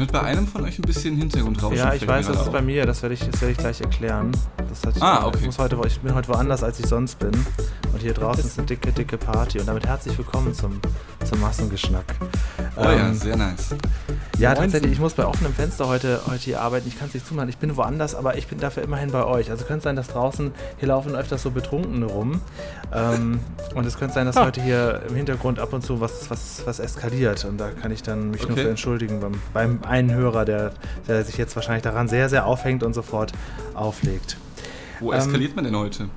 hört bei einem von euch ein bisschen Hintergrundrauschen. Ja, ich weiß, das ist bei mir. Das werde ich, werd ich gleich erklären. Hat, ah, okay. Ich, heute, ich bin heute woanders, als ich sonst bin. Und hier draußen ist eine dicke, dicke Party. Und damit herzlich willkommen zum, zum Massengeschnack. Oh ähm, ja, sehr nice. Ja, tatsächlich, ich muss bei offenem Fenster heute, heute hier arbeiten. Ich kann es nicht zumachen. Ich bin woanders, aber ich bin dafür immerhin bei euch. Also könnte sein, dass draußen hier laufen öfters so Betrunkene rum. Ähm, und es könnte sein, dass ah. heute hier im Hintergrund ab und zu was, was, was eskaliert. Und da kann ich dann mich okay. nur für entschuldigen beim, beim einen Hörer, der, der sich jetzt wahrscheinlich daran sehr, sehr aufhängt und sofort auflegt. Wo eskaliert ähm, man denn heute?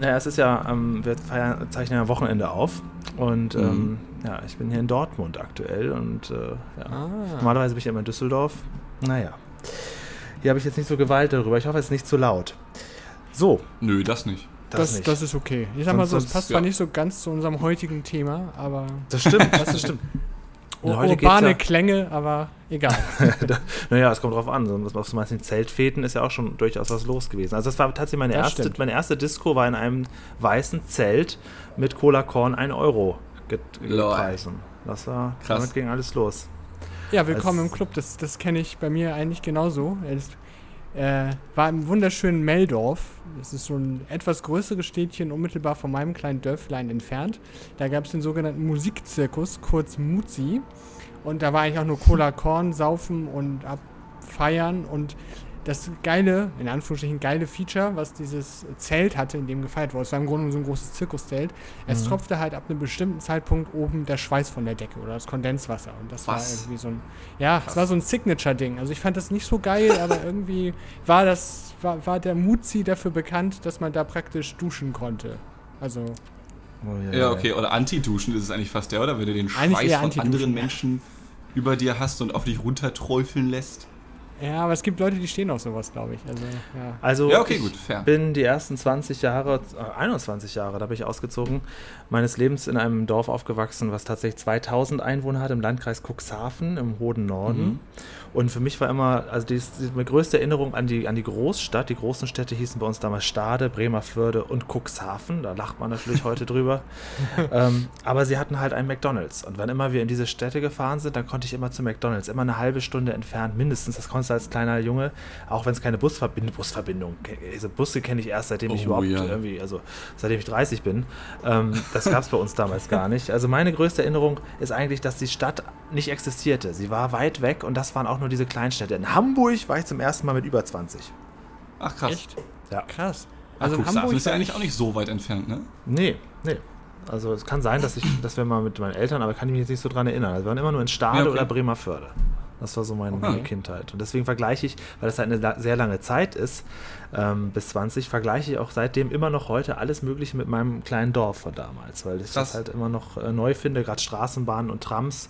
Naja, es ist ja, ähm, wir feiern, zeichnen ja Wochenende auf und mhm. ähm, ja, ich bin hier in Dortmund aktuell und äh, ja. ah. normalerweise bin ich ja immer in Düsseldorf. Naja, hier habe ich jetzt nicht so Gewalt darüber. Ich hoffe, es ist nicht zu laut. So. Nö, das nicht. Das, das, das, ist okay. Ich sag mal so, es passt ja. zwar nicht so ganz zu unserem heutigen Thema, aber. Das stimmt, das stimmt. urbane ja Klänge, aber egal. naja, es kommt drauf an. So, auf so manchen Zeltfäden ist ja auch schon durchaus was los gewesen. Also das war tatsächlich meine das erste, meine erste Disco war in einem weißen Zelt mit Cola Korn 1 Euro Preisen. Das war, Krass. damit ging alles los. Ja, willkommen Als, im Club. Das, das kenne ich bei mir eigentlich genauso. Es äh, war im wunderschönen Meldorf. Das ist so ein etwas größeres Städtchen unmittelbar von meinem kleinen Dörflein entfernt. Da gab es den sogenannten Musikzirkus, kurz Muzi. Und da war eigentlich auch nur Cola Korn, Saufen und Abfeiern. Und das geile, in Anführungsstrichen geile Feature, was dieses Zelt hatte, in dem gefeiert wurde. Es war im Grunde so ein großes Zirkuszelt. Es mhm. tropfte halt ab einem bestimmten Zeitpunkt oben der Schweiß von der Decke oder das Kondenswasser. Und das was? war irgendwie so ein, ja, es war so ein Signature-Ding. Also ich fand das nicht so geil, aber irgendwie war das, war, war der Muzi dafür bekannt, dass man da praktisch duschen konnte. Also. Oh, ja, ja, okay. Oder Anti-Duschen ist es eigentlich fast der, oder? Wenn du den Schweiß von anderen Menschen über dir hast und auf dich runterträufeln lässt. Ja, aber es gibt Leute, die stehen auf sowas, glaube ich. Also, ja. also ja, okay, ich gut, fair. bin die ersten 20 Jahre, äh, 21 Jahre, da bin ich ausgezogen, meines Lebens in einem Dorf aufgewachsen, was tatsächlich 2000 Einwohner hat, im Landkreis Cuxhaven im hohen Norden. Mhm. Und für mich war immer, also die, die, meine größte Erinnerung an die, an die Großstadt. Die großen Städte hießen bei uns damals Stade, Bremerförde und Cuxhaven. Da lacht man natürlich heute drüber. ähm, aber sie hatten halt einen McDonalds. Und wann immer wir in diese Städte gefahren sind, dann konnte ich immer zu McDonalds. Immer eine halbe Stunde entfernt, mindestens. Das konntest du als kleiner Junge, auch wenn es keine Busverbindung, Busverbindung, diese Busse kenne ich erst, seitdem ich oh, überhaupt ja. irgendwie, also seitdem ich 30 bin. Ähm, das gab es bei uns damals gar nicht. Also meine größte Erinnerung ist eigentlich, dass die Stadt nicht existierte. Sie war weit weg und das waren auch nur diese Kleinstädte. In Hamburg war ich zum ersten Mal mit über 20. Ach krass. Echt? Ja. Krass. Also Ach, Hamburg ist ja eigentlich auch nicht so weit entfernt, ne? Nee, nee. Also es kann sein, dass ich, dass wir mal mit meinen Eltern, aber kann ich mich jetzt nicht so dran erinnern. Also wir waren immer nur in Stade ja, okay. oder Bremerförde. Das war so meine, okay. meine, Kindheit. Und deswegen vergleiche ich, weil das halt eine sehr lange Zeit ist, ähm, bis 20, vergleiche ich auch seitdem immer noch heute alles Mögliche mit meinem kleinen Dorf von damals, weil ich das, das halt immer noch äh, neu finde, gerade Straßenbahnen und Trams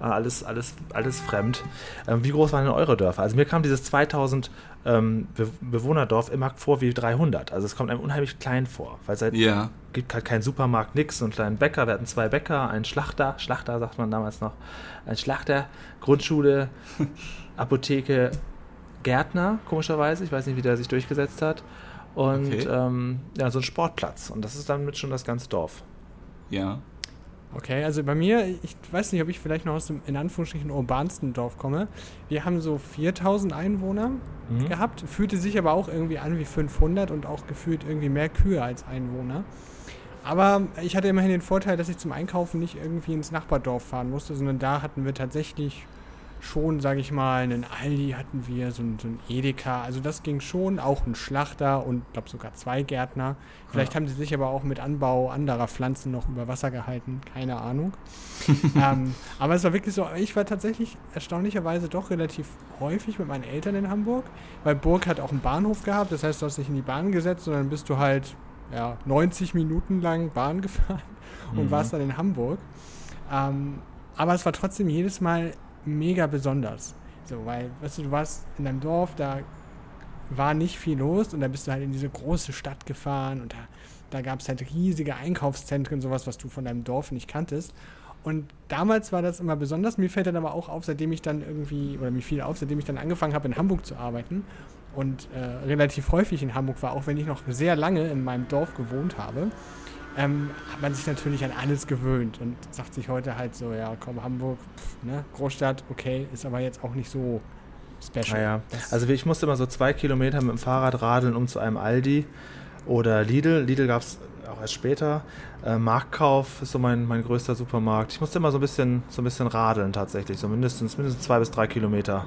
äh, alles, alles, alles fremd. Ähm, wie groß waren denn eure Dörfer? Also mir kam dieses 2000 ähm, Be Bewohnerdorf immer vor wie 300. Also es kommt einem unheimlich klein vor, weil es halt yeah. gibt halt keinen Supermarkt, nix, einen kleinen Bäcker. Wir hatten zwei Bäcker, einen Schlachter, Schlachter sagt man damals noch, ein Schlachter, Grundschule, Apotheke, Gärtner, komischerweise. Ich weiß nicht, wie der sich durchgesetzt hat. Und okay. ähm, ja, so ein Sportplatz. Und das ist dann mit schon das ganze Dorf. Ja. Okay, also bei mir, ich weiß nicht, ob ich vielleicht noch aus dem in Anführungsstrichen urbansten Dorf komme. Wir haben so 4000 Einwohner mhm. gehabt, fühlte sich aber auch irgendwie an wie 500 und auch gefühlt irgendwie mehr Kühe als Einwohner. Aber ich hatte immerhin den Vorteil, dass ich zum Einkaufen nicht irgendwie ins Nachbardorf fahren musste, sondern da hatten wir tatsächlich schon, sage ich mal, einen Aldi hatten wir, so ein, so ein Edeka. Also das ging schon, auch ein Schlachter und glaube sogar zwei Gärtner. Vielleicht ja. haben sie sich aber auch mit Anbau anderer Pflanzen noch über Wasser gehalten, keine Ahnung. ähm, aber es war wirklich so, ich war tatsächlich erstaunlicherweise doch relativ häufig mit meinen Eltern in Hamburg, weil Burg hat auch einen Bahnhof gehabt, das heißt, du hast dich in die Bahn gesetzt und dann bist du halt ja, 90 Minuten lang Bahn gefahren und mhm. warst dann in Hamburg. Ähm, aber es war trotzdem jedes Mal mega besonders. So, weil, weißt du, du warst in deinem Dorf, da war nicht viel los und dann bist du halt in diese große Stadt gefahren und da, da gab es halt riesige Einkaufszentren, sowas, was du von deinem Dorf nicht kanntest. Und damals war das immer besonders. Mir fällt dann aber auch auf, seitdem ich dann irgendwie, oder mir fiel auf, seitdem ich dann angefangen habe, in Hamburg zu arbeiten und äh, relativ häufig in Hamburg war, auch wenn ich noch sehr lange in meinem Dorf gewohnt habe, ähm, hat man sich natürlich an alles gewöhnt und sagt sich heute halt so, ja komm, Hamburg, pff, ne, Großstadt, okay, ist aber jetzt auch nicht so special. Naja. Also ich musste immer so zwei Kilometer mit dem Fahrrad radeln, um zu einem Aldi oder Lidl. Lidl gab es auch erst später. Äh, Marktkauf ist so mein, mein größter Supermarkt. Ich musste immer so ein bisschen, so ein bisschen radeln tatsächlich, so mindestens, mindestens zwei bis drei Kilometer.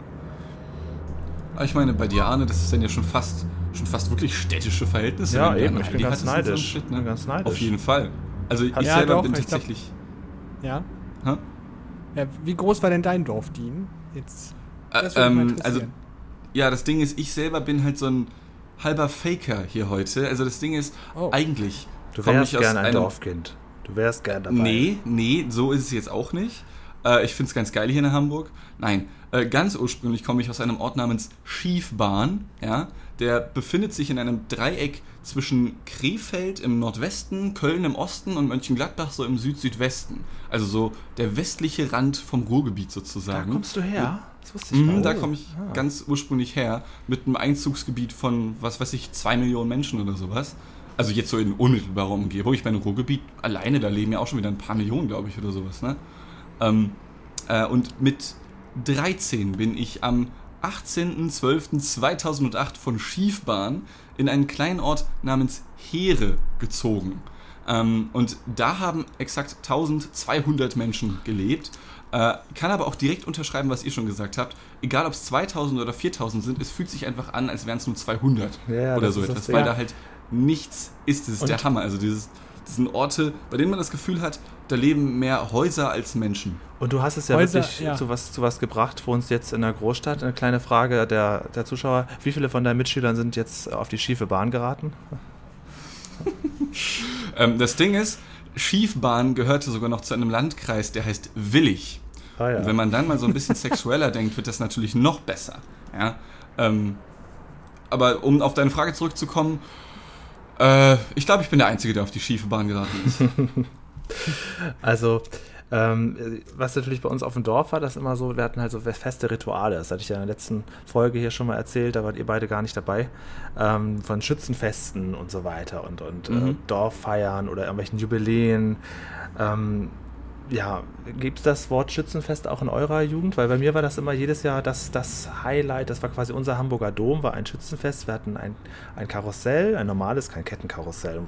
Ich meine, bei dir, Arne, das ist dann ja schon fast, schon fast wirklich städtische Verhältnisse. Ja, eben, ich bin ganz neidisch. So Shit, ne? bin ganz neidisch. Auf jeden Fall. Also ich ja, selber doch, bin tatsächlich... Glaub, ja? ja? Wie groß war denn dein Dorf, Dean? Jetzt, äh, ähm, also, ja, das Ding ist, ich selber bin halt so ein halber Faker hier heute. Also das Ding ist, oh. eigentlich Du wärst gern ein Dorfkind. Du wärst gern dabei. Nee, nee, so ist es jetzt auch nicht. Äh, ich finde es ganz geil hier in Hamburg. Nein, äh, ganz ursprünglich komme ich aus einem Ort namens Schiefbahn. Ja? Der befindet sich in einem Dreieck zwischen Krefeld im Nordwesten, Köln im Osten und Mönchengladbach so im Süd-Südwesten. Also so der westliche Rand vom Ruhrgebiet sozusagen. Da kommst du her? Das wusste ich mhm, Da komme ich ah. ganz ursprünglich her mit einem Einzugsgebiet von, was weiß ich, zwei Millionen Menschen oder sowas. Also jetzt so in unmittelbarer Umgebung. Ich meine, Ruhrgebiet alleine, da leben ja auch schon wieder ein paar Millionen, glaube ich, oder sowas. Ne? Ähm, äh, und mit 13 bin ich am 18.12.2008 von Schiefbahn in einen kleinen Ort namens Heere gezogen. Ähm, und da haben exakt 1200 Menschen gelebt. Äh, kann aber auch direkt unterschreiben, was ihr schon gesagt habt. Egal ob es 2000 oder 4000 sind, es fühlt sich einfach an, als wären es nur 200 ja, oder so etwas, weil ja. da halt nichts ist. Das ist und der Hammer. Also dieses, das sind Orte, bei denen man das Gefühl hat, da leben mehr Häuser als Menschen. Und du hast es ja Häuser, wirklich ja. Zu, was, zu was gebracht für uns jetzt in der Großstadt. Eine kleine Frage der, der Zuschauer. Wie viele von deinen Mitschülern sind jetzt auf die schiefe Bahn geraten? ähm, das Ding ist, Schiefbahn gehörte sogar noch zu einem Landkreis, der heißt Willig. Ah, ja. Und wenn man dann mal so ein bisschen sexueller denkt, wird das natürlich noch besser. Ja? Ähm, aber um auf deine Frage zurückzukommen, äh, ich glaube, ich bin der Einzige, der auf die schiefe Bahn geraten ist. also, ähm, was natürlich bei uns auf dem Dorf war, das immer so, wir hatten halt so feste Rituale. Das hatte ich ja in der letzten Folge hier schon mal erzählt, da wart ihr beide gar nicht dabei. Ähm, von Schützenfesten und so weiter und, und äh, mhm. äh, Dorffeiern oder irgendwelchen Jubiläen. Ähm, ja, gibt es das Wort Schützenfest auch in eurer Jugend? Weil bei mir war das immer jedes Jahr das, das Highlight, das war quasi unser Hamburger Dom, war ein Schützenfest. Wir hatten ein, ein Karussell, ein normales, kein Kettenkarussell,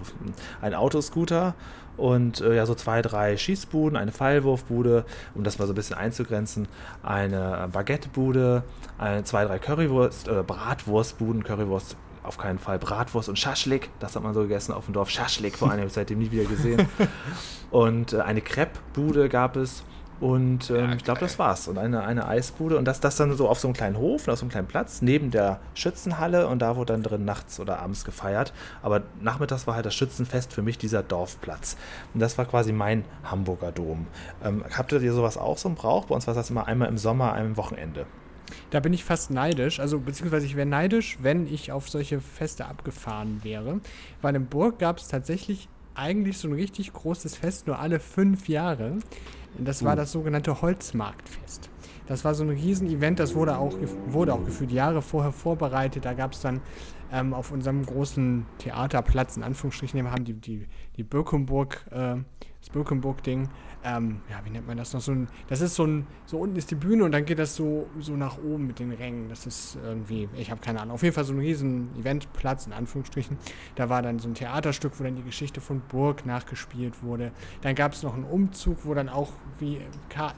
ein Autoscooter und äh, ja, so zwei, drei Schießbuden, eine Pfeilwurfbude, um das mal so ein bisschen einzugrenzen, eine Baguettebude, ein, zwei, drei Currywurst, äh, Bratwurstbuden, Currywurst auf keinen Fall Bratwurst und Schaschlik. Das hat man so gegessen auf dem Dorf. Schaschlik vor allem, habe ich seitdem nie wieder gesehen. und äh, eine Crepe-Bude gab es. Und ähm, ja, ich glaube, das war's. Und eine, eine Eisbude. Und das, das dann so auf so einem kleinen Hof, auf so einem kleinen Platz, neben der Schützenhalle. Und da wurde dann drin nachts oder abends gefeiert. Aber nachmittags war halt das Schützenfest für mich dieser Dorfplatz. Und das war quasi mein Hamburger Dom. Ähm, habt ihr sowas auch so im Brauch? Bei uns war das immer einmal im Sommer, einmal im Wochenende. Da bin ich fast neidisch, also beziehungsweise ich wäre neidisch, wenn ich auf solche Feste abgefahren wäre. Weil in Burg gab es tatsächlich eigentlich so ein richtig großes Fest, nur alle fünf Jahre. Das war uh. das sogenannte Holzmarktfest. Das war so ein Riesenevent, das wurde auch, wurde auch gefühlt Jahre vorher vorbereitet. Da gab es dann ähm, auf unserem großen Theaterplatz, in Anführungsstrichen, wir haben die, die, die Birkenburg, äh, das Birkenburg-Ding, ähm, ja, wie nennt man das noch? So ein, das ist so ein, so unten ist die Bühne und dann geht das so, so nach oben mit den Rängen. Das ist irgendwie, ich habe keine Ahnung. Auf jeden Fall so ein riesen Eventplatz, in Anführungsstrichen. Da war dann so ein Theaterstück, wo dann die Geschichte von Burg nachgespielt wurde. Dann gab es noch einen Umzug, wo dann auch wie,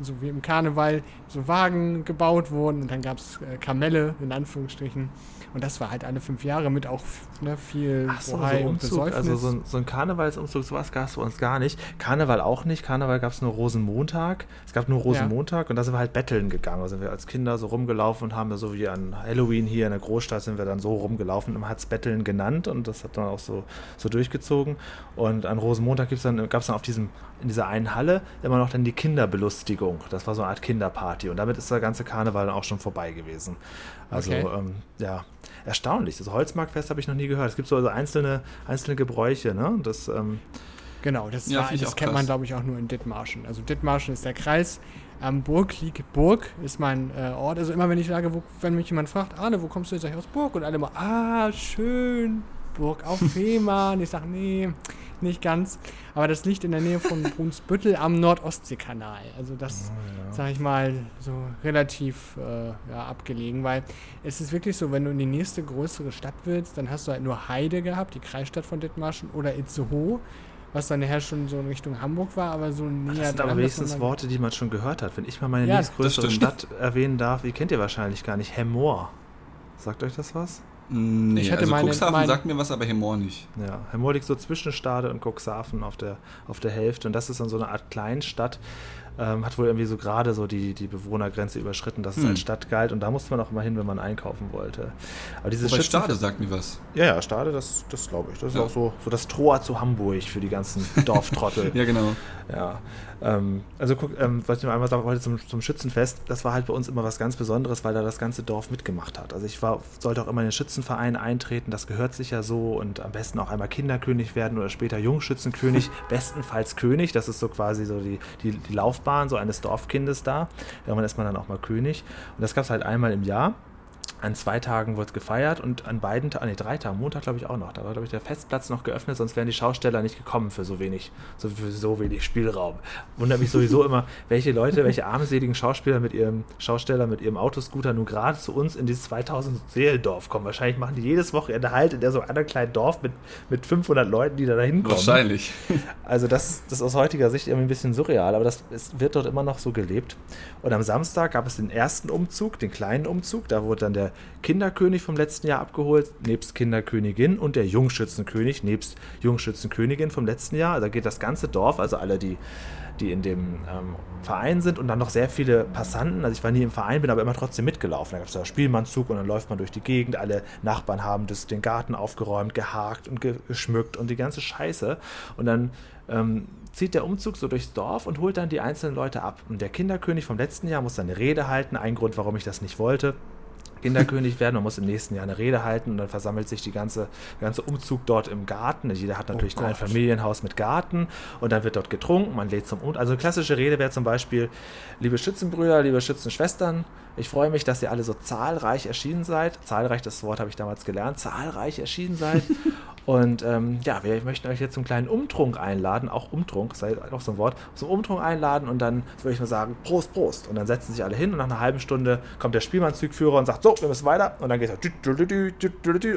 so wie im Karneval so Wagen gebaut wurden und dann gab es äh, Kamelle, in Anführungsstrichen. Und das war halt alle fünf Jahre mit auch ne, viel Ach so, so Umzug, Also so ein, so ein Karnevalsumzug, sowas gab es bei uns gar nicht. Karneval auch nicht. Karneval gab es nur Rosenmontag. Es gab nur Rosenmontag ja. und da sind wir halt betteln gegangen. Da sind wir als Kinder so rumgelaufen und haben da so wie an Halloween hier in der Großstadt sind wir dann so rumgelaufen und man hat es Betteln genannt und das hat dann auch so, so durchgezogen. Und an Rosenmontag dann, gab es dann auf diesem, in dieser einen Halle immer noch dann die Kinderbelustigung. Das war so eine Art Kinderparty und damit ist der ganze Karneval dann auch schon vorbei gewesen. Also okay. ähm, ja, erstaunlich. Das Holzmarktfest habe ich noch nie gehört. Es gibt so also einzelne, einzelne Gebräuche, ne? Das, ähm, genau, das, ja, war, das kennt man, glaube ich, auch nur in Dithmarschen. Also Dithmarschen ist der Kreis. Am Burg liegt Burg, ist mein äh, Ort. Also immer wenn ich sage, wo, wenn mich jemand fragt, Arne, wo kommst du jetzt aus Burg? Und alle immer, ah, schön, Burg auf Fehmarn. ich sage, nee, nicht ganz. Aber das liegt in der Nähe von Brunsbüttel am Nordostseekanal. Also das, oh, ja. sag ich mal, so relativ äh, ja, abgelegen, weil es ist wirklich so, wenn du in die nächste größere Stadt willst, dann hast du halt nur Heide gehabt, die Kreisstadt von Dithmarschen, oder Itzehoe was dann nachher schon so in Richtung Hamburg war, aber so näher Das sind aber wenigstens Worte, die man schon gehört hat. Wenn ich mal meine ja, nächstgrößere Stadt erwähnen darf, die kennt ihr wahrscheinlich gar nicht, Hemmoor. Sagt euch das was? Nee, ich hatte also meine, Cuxhaven meine, sagt mir was, aber Hemmoor nicht. Ja, Hemmoor liegt so zwischen Stade und Cuxhaven auf der, auf der Hälfte und das ist dann so eine Art Kleinstadt, ähm, hat wohl irgendwie so gerade so die, die Bewohnergrenze überschritten, dass hm. es als Stadt galt und da musste man auch immer hin, wenn man einkaufen wollte. Aber diese Wobei Stade sagt mir was. Ja, ja, Stade, das, das glaube ich. Das ja. ist auch so, so das Tor zu Hamburg für die ganzen Dorftrottel. ja, genau. Ja. Ähm, also guck, ähm, was ich noch einmal sagen wollte zum, zum Schützenfest, das war halt bei uns immer was ganz Besonderes, weil da das ganze Dorf mitgemacht hat. Also ich war, sollte auch immer in den Schützenverein eintreten, das gehört sich ja so und am besten auch einmal Kinderkönig werden oder später Jungschützenkönig, bestenfalls König, das ist so quasi so die, die, die Laufbahn so eines Dorfkindes da. Irgendwann ist man dann auch mal König und das gab es halt einmal im Jahr an zwei Tagen wird gefeiert und an beiden Tagen, nee, drei Tagen, Montag glaube ich auch noch. Da war, glaube ich, der Festplatz noch geöffnet, sonst wären die Schausteller nicht gekommen für so wenig, so, für so wenig Spielraum. Wundert mich sowieso immer, welche Leute, welche armseligen Schauspieler mit ihrem Schausteller, mit ihrem Autoscooter nun gerade zu uns in dieses 2000 Seelendorf kommen. Wahrscheinlich machen die jedes Wochenende halt in der so einem kleinen Dorf mit, mit 500 Leuten, die da hinkommen. Wahrscheinlich. Also das, das ist aus heutiger Sicht irgendwie ein bisschen surreal, aber das es wird dort immer noch so gelebt. Und am Samstag gab es den ersten Umzug, den kleinen Umzug, da wurde dann der Kinderkönig vom letzten Jahr abgeholt, nebst Kinderkönigin und der Jungschützenkönig, nebst Jungschützenkönigin vom letzten Jahr. Da geht das ganze Dorf, also alle, die, die in dem ähm, Verein sind und dann noch sehr viele Passanten. Also ich war nie im Verein, bin aber immer trotzdem mitgelaufen. Da gab es da Spielmannzug und dann läuft man durch die Gegend. Alle Nachbarn haben das, den Garten aufgeräumt, gehakt und geschmückt und die ganze Scheiße. Und dann ähm, zieht der Umzug so durchs Dorf und holt dann die einzelnen Leute ab. Und der Kinderkönig vom letzten Jahr muss seine Rede halten. Ein Grund, warum ich das nicht wollte. Kinderkönig werden. Man muss im nächsten Jahr eine Rede halten und dann versammelt sich die ganze, der ganze Umzug dort im Garten. Jeder hat natürlich oh ein Familienhaus mit Garten und dann wird dort getrunken. Man lädt zum Also eine klassische Rede wäre zum Beispiel: Liebe Schützenbrüder, liebe Schützenschwestern, ich freue mich, dass ihr alle so zahlreich erschienen seid. Zahlreich, das Wort habe ich damals gelernt. Zahlreich erschienen seid. Und ähm, ja, wir möchten euch jetzt zum kleinen Umtrunk einladen, auch Umtrunk, sei auch so ein Wort, zum Umtrunk einladen und dann würde ich mal sagen, Prost, Prost. Und dann setzen sich alle hin und nach einer halben Stunde kommt der Spielmannzugführer und sagt, so, wir müssen weiter. Und dann geht er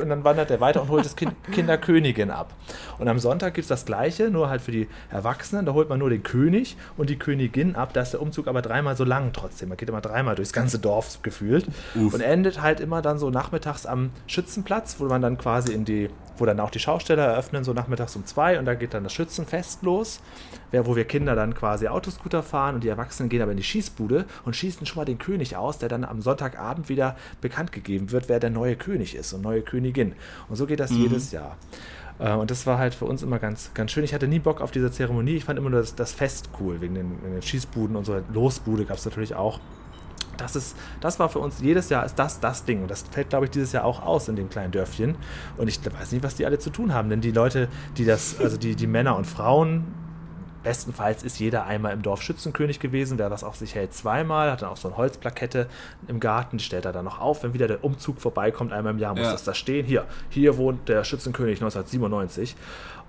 und dann wandert er weiter und holt das kind, Kinderkönigin ab. Und am Sonntag gibt es das Gleiche, nur halt für die Erwachsenen. Da holt man nur den König und die Königin ab. Da ist der Umzug aber dreimal so lang trotzdem. Man geht immer dreimal durchs ganze Dorf gefühlt Uff. und endet halt immer dann so nachmittags am Schützenplatz, wo man dann quasi in die wo dann auch die Schausteller eröffnen, so nachmittags um zwei und da geht dann das Schützenfest los, wo wir Kinder dann quasi Autoscooter fahren und die Erwachsenen gehen aber in die Schießbude und schießen schon mal den König aus, der dann am Sonntagabend wieder bekannt gegeben wird, wer der neue König ist und neue Königin. Und so geht das mhm. jedes Jahr. Äh, und das war halt für uns immer ganz, ganz schön. Ich hatte nie Bock auf diese Zeremonie. Ich fand immer nur das, das Fest cool, wegen den, wegen den Schießbuden und so. Losbude gab es natürlich auch das, ist, das war für uns jedes Jahr ist das das Ding. Und das fällt, glaube ich, dieses Jahr auch aus in dem kleinen Dörfchen. Und ich weiß nicht, was die alle zu tun haben. Denn die Leute, die das, also die, die Männer und Frauen, bestenfalls ist jeder einmal im Dorf Schützenkönig gewesen. Wer das auf sich hält, zweimal. Hat dann auch so eine Holzplakette im Garten. Stellt er dann noch auf. Wenn wieder der Umzug vorbeikommt, einmal im Jahr, muss ja. das da stehen. Hier, hier wohnt der Schützenkönig 1997.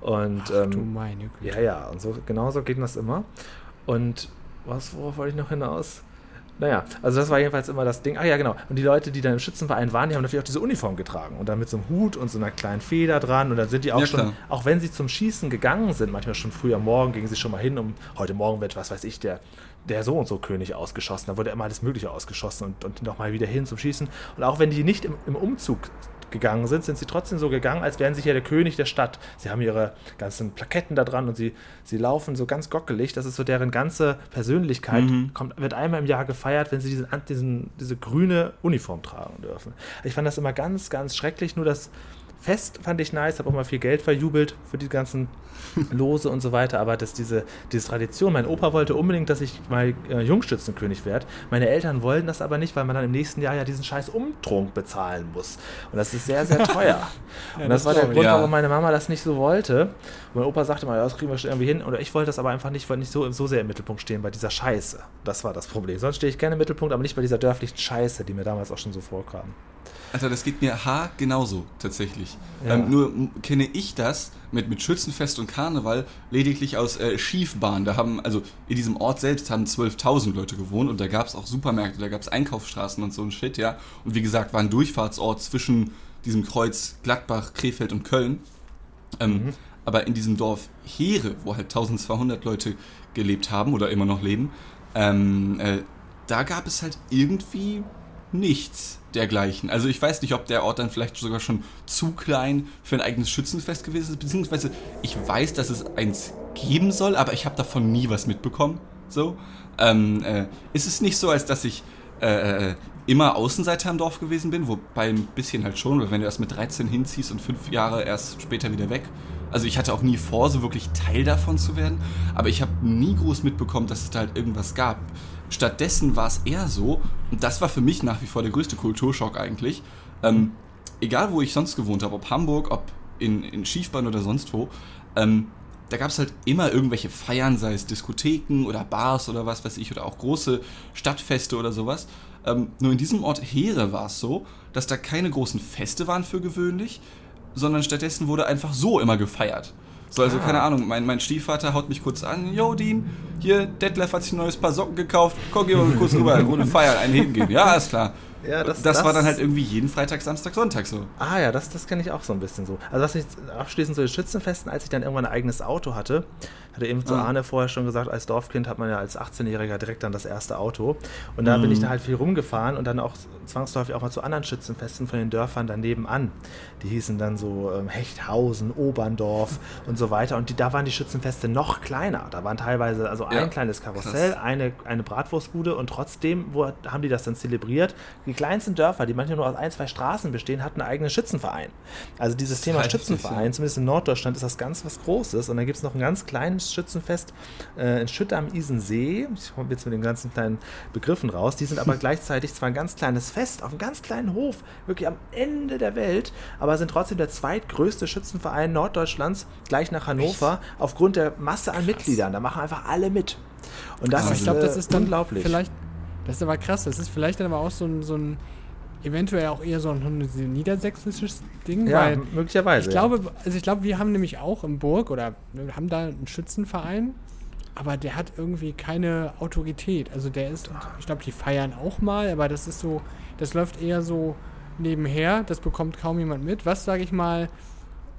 Und, Ach, ähm, du meine Güte. Ja, ja. Und so, genau so geht das immer. Und was, worauf wollte ich noch hinaus? Naja, also das war jedenfalls immer das Ding. Ah ja, genau. Und die Leute, die dann im Schützenverein waren, die haben natürlich auch diese Uniform getragen. Und dann mit so einem Hut und so einer kleinen Feder dran. Und dann sind die auch ja, schon, klar. auch wenn sie zum Schießen gegangen sind, manchmal schon früh am Morgen, gingen sie schon mal hin, um heute Morgen wird, was weiß ich, der, der so und so König ausgeschossen. Da wurde immer alles Mögliche ausgeschossen und, und nochmal wieder hin zum Schießen. Und auch wenn die nicht im, im Umzug gegangen sind, sind sie trotzdem so gegangen, als wären sie hier der König der Stadt. Sie haben ihre ganzen Plaketten da dran und sie, sie laufen so ganz gockelig. Das ist so deren ganze Persönlichkeit, mhm. kommt, wird einmal im Jahr gefeiert, wenn sie diesen, diesen, diese grüne Uniform tragen dürfen. Ich fand das immer ganz, ganz schrecklich, nur das Fest fand ich nice, habe auch mal viel Geld verjubelt für die ganzen Lose und so weiter, aber dass diese, diese Tradition, mein Opa wollte unbedingt, dass ich mal äh, Jungschützenkönig werde. Meine Eltern wollen das aber nicht, weil man dann im nächsten Jahr ja diesen scheiß Umtrunk bezahlen muss. Und das ist sehr, sehr teuer. ja, und das, das war der Grund, ja. warum meine Mama das nicht so wollte. Mein Opa sagte mal, ja, das kriegen wir schon irgendwie hin. Oder ich wollte das aber einfach nicht, weil nicht so, so sehr im Mittelpunkt stehen bei dieser Scheiße. Das war das Problem. Sonst stehe ich gerne im Mittelpunkt, aber nicht bei dieser dörflichen Scheiße, die mir damals auch schon so vorkam. Alter, das geht mir ha genauso tatsächlich. Ja. Ähm, nur kenne ich das mit, mit Schützenfest und Karneval lediglich aus äh, Schiefbahn. Da haben, also in diesem Ort selbst haben 12.000 Leute gewohnt und da gab es auch Supermärkte, da gab es Einkaufsstraßen und so ein Shit, ja. Und wie gesagt, war ein Durchfahrtsort zwischen diesem Kreuz Gladbach, Krefeld und Köln. Ähm, mhm. Aber in diesem Dorf Heere, wo halt 1200 Leute gelebt haben oder immer noch leben, ähm, äh, da gab es halt irgendwie nichts dergleichen. Also ich weiß nicht, ob der Ort dann vielleicht sogar schon zu klein für ein eigenes Schützenfest gewesen ist, beziehungsweise ich weiß, dass es eins geben soll, aber ich habe davon nie was mitbekommen. So ähm, äh, ist es nicht so, als dass ich äh, äh immer Außenseiter im Dorf gewesen bin, wobei ein bisschen halt schon, weil wenn du erst mit 13 hinziehst und fünf Jahre erst später wieder weg. Also ich hatte auch nie vor, so wirklich Teil davon zu werden, aber ich habe nie groß mitbekommen, dass es da halt irgendwas gab. Stattdessen war es eher so, und das war für mich nach wie vor der größte Kulturschock eigentlich, ähm, egal wo ich sonst gewohnt habe, ob Hamburg, ob in, in Schiefbahn oder sonst wo, ähm, da gab es halt immer irgendwelche Feiern, sei es Diskotheken oder Bars oder was weiß ich, oder auch große Stadtfeste oder sowas. Ähm, nur in diesem Ort Heere war es so, dass da keine großen Feste waren für gewöhnlich, sondern stattdessen wurde einfach so immer gefeiert. So, also ah. keine Ahnung, mein, mein Stiefvater haut mich kurz an, yo Dean, hier, Detlef hat sich ein neues Paar Socken gekauft, komm, geh mal kurz rüber, ohne feiern, einen hingehen. Ja, ist klar. Ja, das, das, das, war dann halt irgendwie jeden Freitag, Samstag, Sonntag so. Ah ja, das, das kenne ich auch so ein bisschen so. Also was ich abschließend zu den Schützenfesten, als ich dann irgendwann ein eigenes Auto hatte, hatte eben zu ah. Arne vorher schon gesagt, als Dorfkind hat man ja als 18-Jähriger direkt dann das erste Auto. Und da mhm. bin ich mhm. dann halt viel rumgefahren und dann auch zwangsläufig auch mal zu anderen Schützenfesten von den Dörfern daneben an. Die hießen dann so ähm, Hechthausen, Oberndorf und so weiter. Und die, da waren die Schützenfeste noch kleiner. Da waren teilweise also ein ja. kleines Karussell, eine, eine Bratwurstbude und trotzdem wo, haben die das dann zelebriert. Die kleinsten Dörfer, die manchmal nur aus ein, zwei Straßen bestehen, hatten einen eigenen Schützenverein. Also dieses Thema Schützenverein, zumindest in Norddeutschland, ist das ganz was Großes. Und dann gibt es noch einen ganz kleinen Schützenfest äh, in Schütte am Isensee. Ich komme jetzt mit den ganzen kleinen Begriffen raus. Die sind aber gleichzeitig zwar ein ganz kleines Fest auf einem ganz kleinen Hof, wirklich am Ende der Welt, aber sind trotzdem der zweitgrößte Schützenverein Norddeutschlands, gleich nach Hannover, Echt? aufgrund der Masse an krass. Mitgliedern. Da machen einfach alle mit. Und das aber ist, ich glaube, das ist dann unglaublich. Vielleicht, das ist aber krass. Das ist vielleicht dann aber auch so ein, so ein eventuell auch eher so ein, ein niedersächsisches Ding. Ja, weil möglicherweise. Ich glaube, also ich glaube, wir haben nämlich auch im Burg oder wir haben da einen Schützenverein, aber der hat irgendwie keine Autorität. Also der ist, ich glaube, die feiern auch mal, aber das ist so, das läuft eher so nebenher, das bekommt kaum jemand mit. Was, sage ich mal,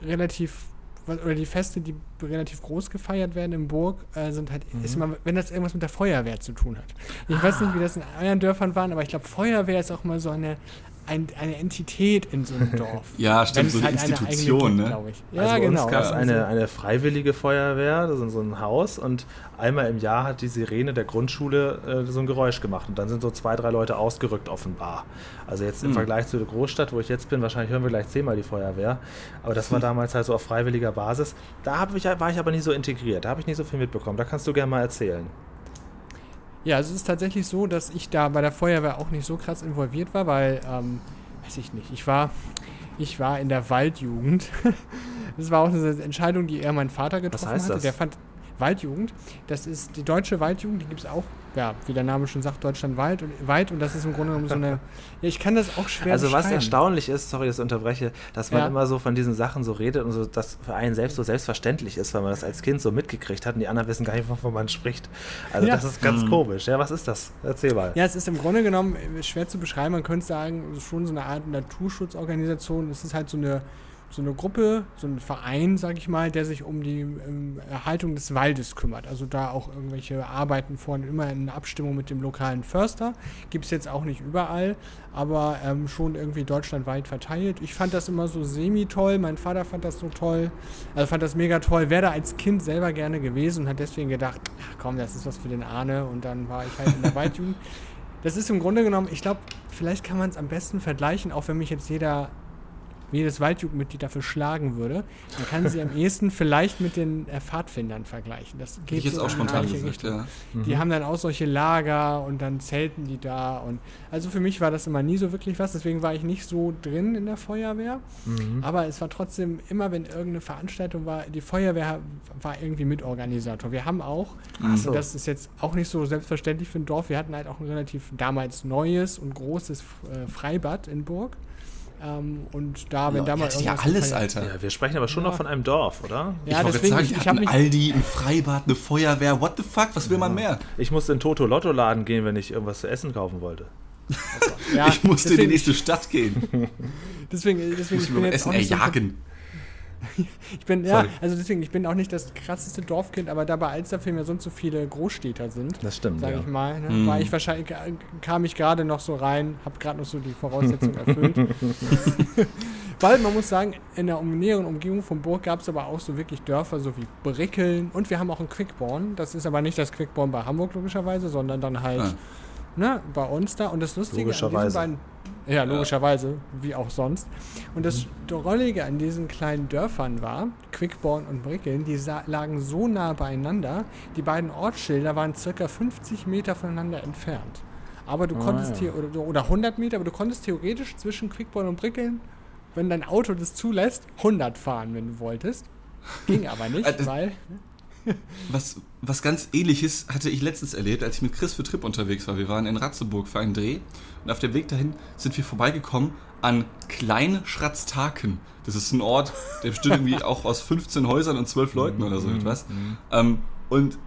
relativ oder die Feste, die relativ groß gefeiert werden im Burg, äh, sind halt, mhm. ist immer, wenn das irgendwas mit der Feuerwehr zu tun hat. Ich ah. weiß nicht, wie das in euren Dörfern waren, aber ich glaube, Feuerwehr ist auch mal so eine, ein, eine Entität in so einem Dorf. ja, stimmt, so eine halt Institution, eine ne? Ja, also genau. Uns gab es eine, eine freiwillige Feuerwehr, das ist so ein Haus und einmal im Jahr hat die Sirene der Grundschule äh, so ein Geräusch gemacht und dann sind so zwei, drei Leute ausgerückt offenbar. Also jetzt im mhm. Vergleich zu der Großstadt, wo ich jetzt bin, wahrscheinlich hören wir gleich zehnmal die Feuerwehr, aber das war damals halt so auf freiwilliger Basis. Da ich, war ich aber nicht so integriert, da habe ich nicht so viel mitbekommen. Da kannst du gerne mal erzählen. Ja, es ist tatsächlich so, dass ich da bei der Feuerwehr auch nicht so krass involviert war, weil, ähm, weiß ich nicht, ich war, ich war in der Waldjugend. das war auch eine Entscheidung, die eher mein Vater getroffen Was heißt hatte. Das? Der fand, Waldjugend. Das ist die deutsche Waldjugend, die gibt es auch, ja, wie der Name schon sagt, Deutschland weit und, weit und das ist im Grunde genommen so eine, ja, ich kann das auch schwer Also was erstaunlich ist, sorry, dass ich unterbreche, dass man ja. immer so von diesen Sachen so redet und so, dass für einen selbst so selbstverständlich ist, weil man das als Kind so mitgekriegt hat und die anderen wissen gar nicht, wovon man spricht. Also ja. das ist ganz mhm. komisch. Ja, was ist das? Erzähl mal. Ja, es ist im Grunde genommen schwer zu beschreiben. Man könnte sagen, schon so eine Art Naturschutzorganisation. Es ist halt so eine so eine Gruppe, so ein Verein, sage ich mal, der sich um die ähm, Erhaltung des Waldes kümmert. Also da auch irgendwelche Arbeiten vorne immer in Abstimmung mit dem lokalen Förster. Gibt es jetzt auch nicht überall, aber ähm, schon irgendwie deutschlandweit verteilt. Ich fand das immer so semi-toll. Mein Vater fand das so toll. Also fand das mega toll. Wäre da als Kind selber gerne gewesen und hat deswegen gedacht, ach komm, das ist was für den Arne. Und dann war ich halt in der Waldjugend. Das ist im Grunde genommen, ich glaube, vielleicht kann man es am besten vergleichen, auch wenn mich jetzt jeder jedes Waldjugendmitglied dafür schlagen würde, dann kann sie am ehesten vielleicht mit den äh, Pfadfindern vergleichen. Das geht ich jetzt so auch spontan gesagt, ja. Die mhm. haben dann auch solche Lager und dann zelten die da und also für mich war das immer nie so wirklich was, deswegen war ich nicht so drin in der Feuerwehr, mhm. aber es war trotzdem immer, wenn irgendeine Veranstaltung war, die Feuerwehr war irgendwie Mitorganisator. Wir haben auch, so. das ist jetzt auch nicht so selbstverständlich für ein Dorf, wir hatten halt auch ein relativ damals neues und großes äh, Freibad in Burg. Ähm, und da, wenn Ja, da mal ja alles, Alter. Ja, wir sprechen aber schon Ja. noch von einem Dorf, oder? Ja, ich deswegen, sagen, ich, die ich habe mich. Aldi, ein Freibad, eine Feuerwehr, what the fuck, was will man mehr? Ich musste in Toto Lotto Laden gehen, wenn ich irgendwas zu essen kaufen wollte. Ja, ich musste in die deswegen, nächste Stadt gehen. deswegen, deswegen Ich bin jetzt Essen auch nicht so, erjagen. ich bin, ja, Sorry. also deswegen, ich bin auch nicht das krasseste Dorfkind, aber da bei Alsterfilm ja sonst so viele Großstädter sind, Das stimmt, sage ja. ich mal, ne, Mhm. war ich wahrscheinlich, kam ich gerade noch so rein, habe gerade noch so die Voraussetzungen erfüllt. Weil man muss sagen, in der näheren Umgebung von Burg gab es aber auch so wirklich Dörfer, so wie Brickeln und wir haben auch ein Quickborn. Das ist aber nicht das Quickborn bei Hamburg logischerweise, sondern dann halt Ah. ne, bei uns da. Und das Lustige an diesen beiden, ja logischerweise, wie auch sonst. Und das Drollige an diesen kleinen Dörfern war, Quickborn und Brickeln, die lagen so nah beieinander, die beiden Ortsschilder waren circa 50 Meter voneinander entfernt. Aber du Ah, konntest hier, oder, oder 100 Meter, aber du konntest theoretisch zwischen Quickborn und Brickeln, wenn dein Auto das zulässt, 100 fahren, wenn du wolltest. Ging aber nicht, Äh, das- weil. Was, was ganz ähnliches hatte ich letztens erlebt, als ich mit Chris für Trip unterwegs war. Wir waren in Ratzeburg für einen Dreh und auf dem Weg dahin sind wir vorbeigekommen an Kleinschratztaken. Das ist ein Ort, der besteht irgendwie auch aus 15 Häusern und 12 Leuten oder so etwas. Ähm, und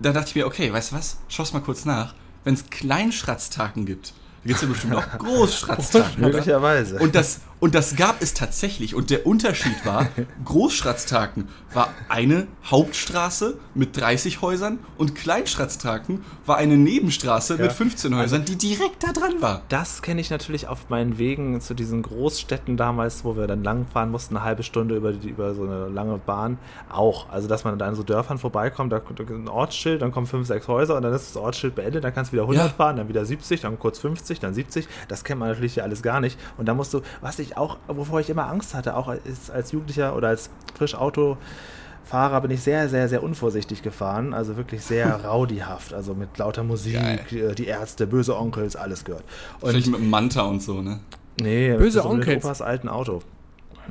da dachte ich mir, okay, weißt du was? Schau's mal kurz nach. Wenn es Kleinschratztaken gibt, dann gibt es ja bestimmt auch Großschratztaken. Möglicherweise. Und das, und das gab es tatsächlich. Und der Unterschied war, Großschratztaken war eine Hauptstraße mit 30 Häusern und Kleinschratztaken war eine Nebenstraße mit 15 Häusern, die direkt da dran war. Das kenne ich natürlich auf meinen Wegen zu diesen Großstädten damals, wo wir dann langfahren mussten, eine halbe Stunde über, die, über so eine lange Bahn auch. Also, dass man dann an so Dörfern vorbeikommt, da kommt ein Ortsschild, dann kommen fünf, sechs Häuser und dann ist das Ortsschild beendet, dann kannst du wieder 100 Ja. fahren, dann wieder 70, dann kurz 50, dann 70. Das kennt man natürlich hier alles gar nicht. Und da musst du, was ich auch, wovor ich immer Angst hatte, auch als, als Jugendlicher oder als Frischauto. Fahrer bin ich sehr, sehr, sehr unvorsichtig gefahren, also wirklich sehr rowdyhaft, also mit lauter Musik, Geil. äh, die Ärzte, böse Onkels, alles gehört. Und mit einem Manta und so, ne? nee, Böse so mit Onkels. Opas alten Auto.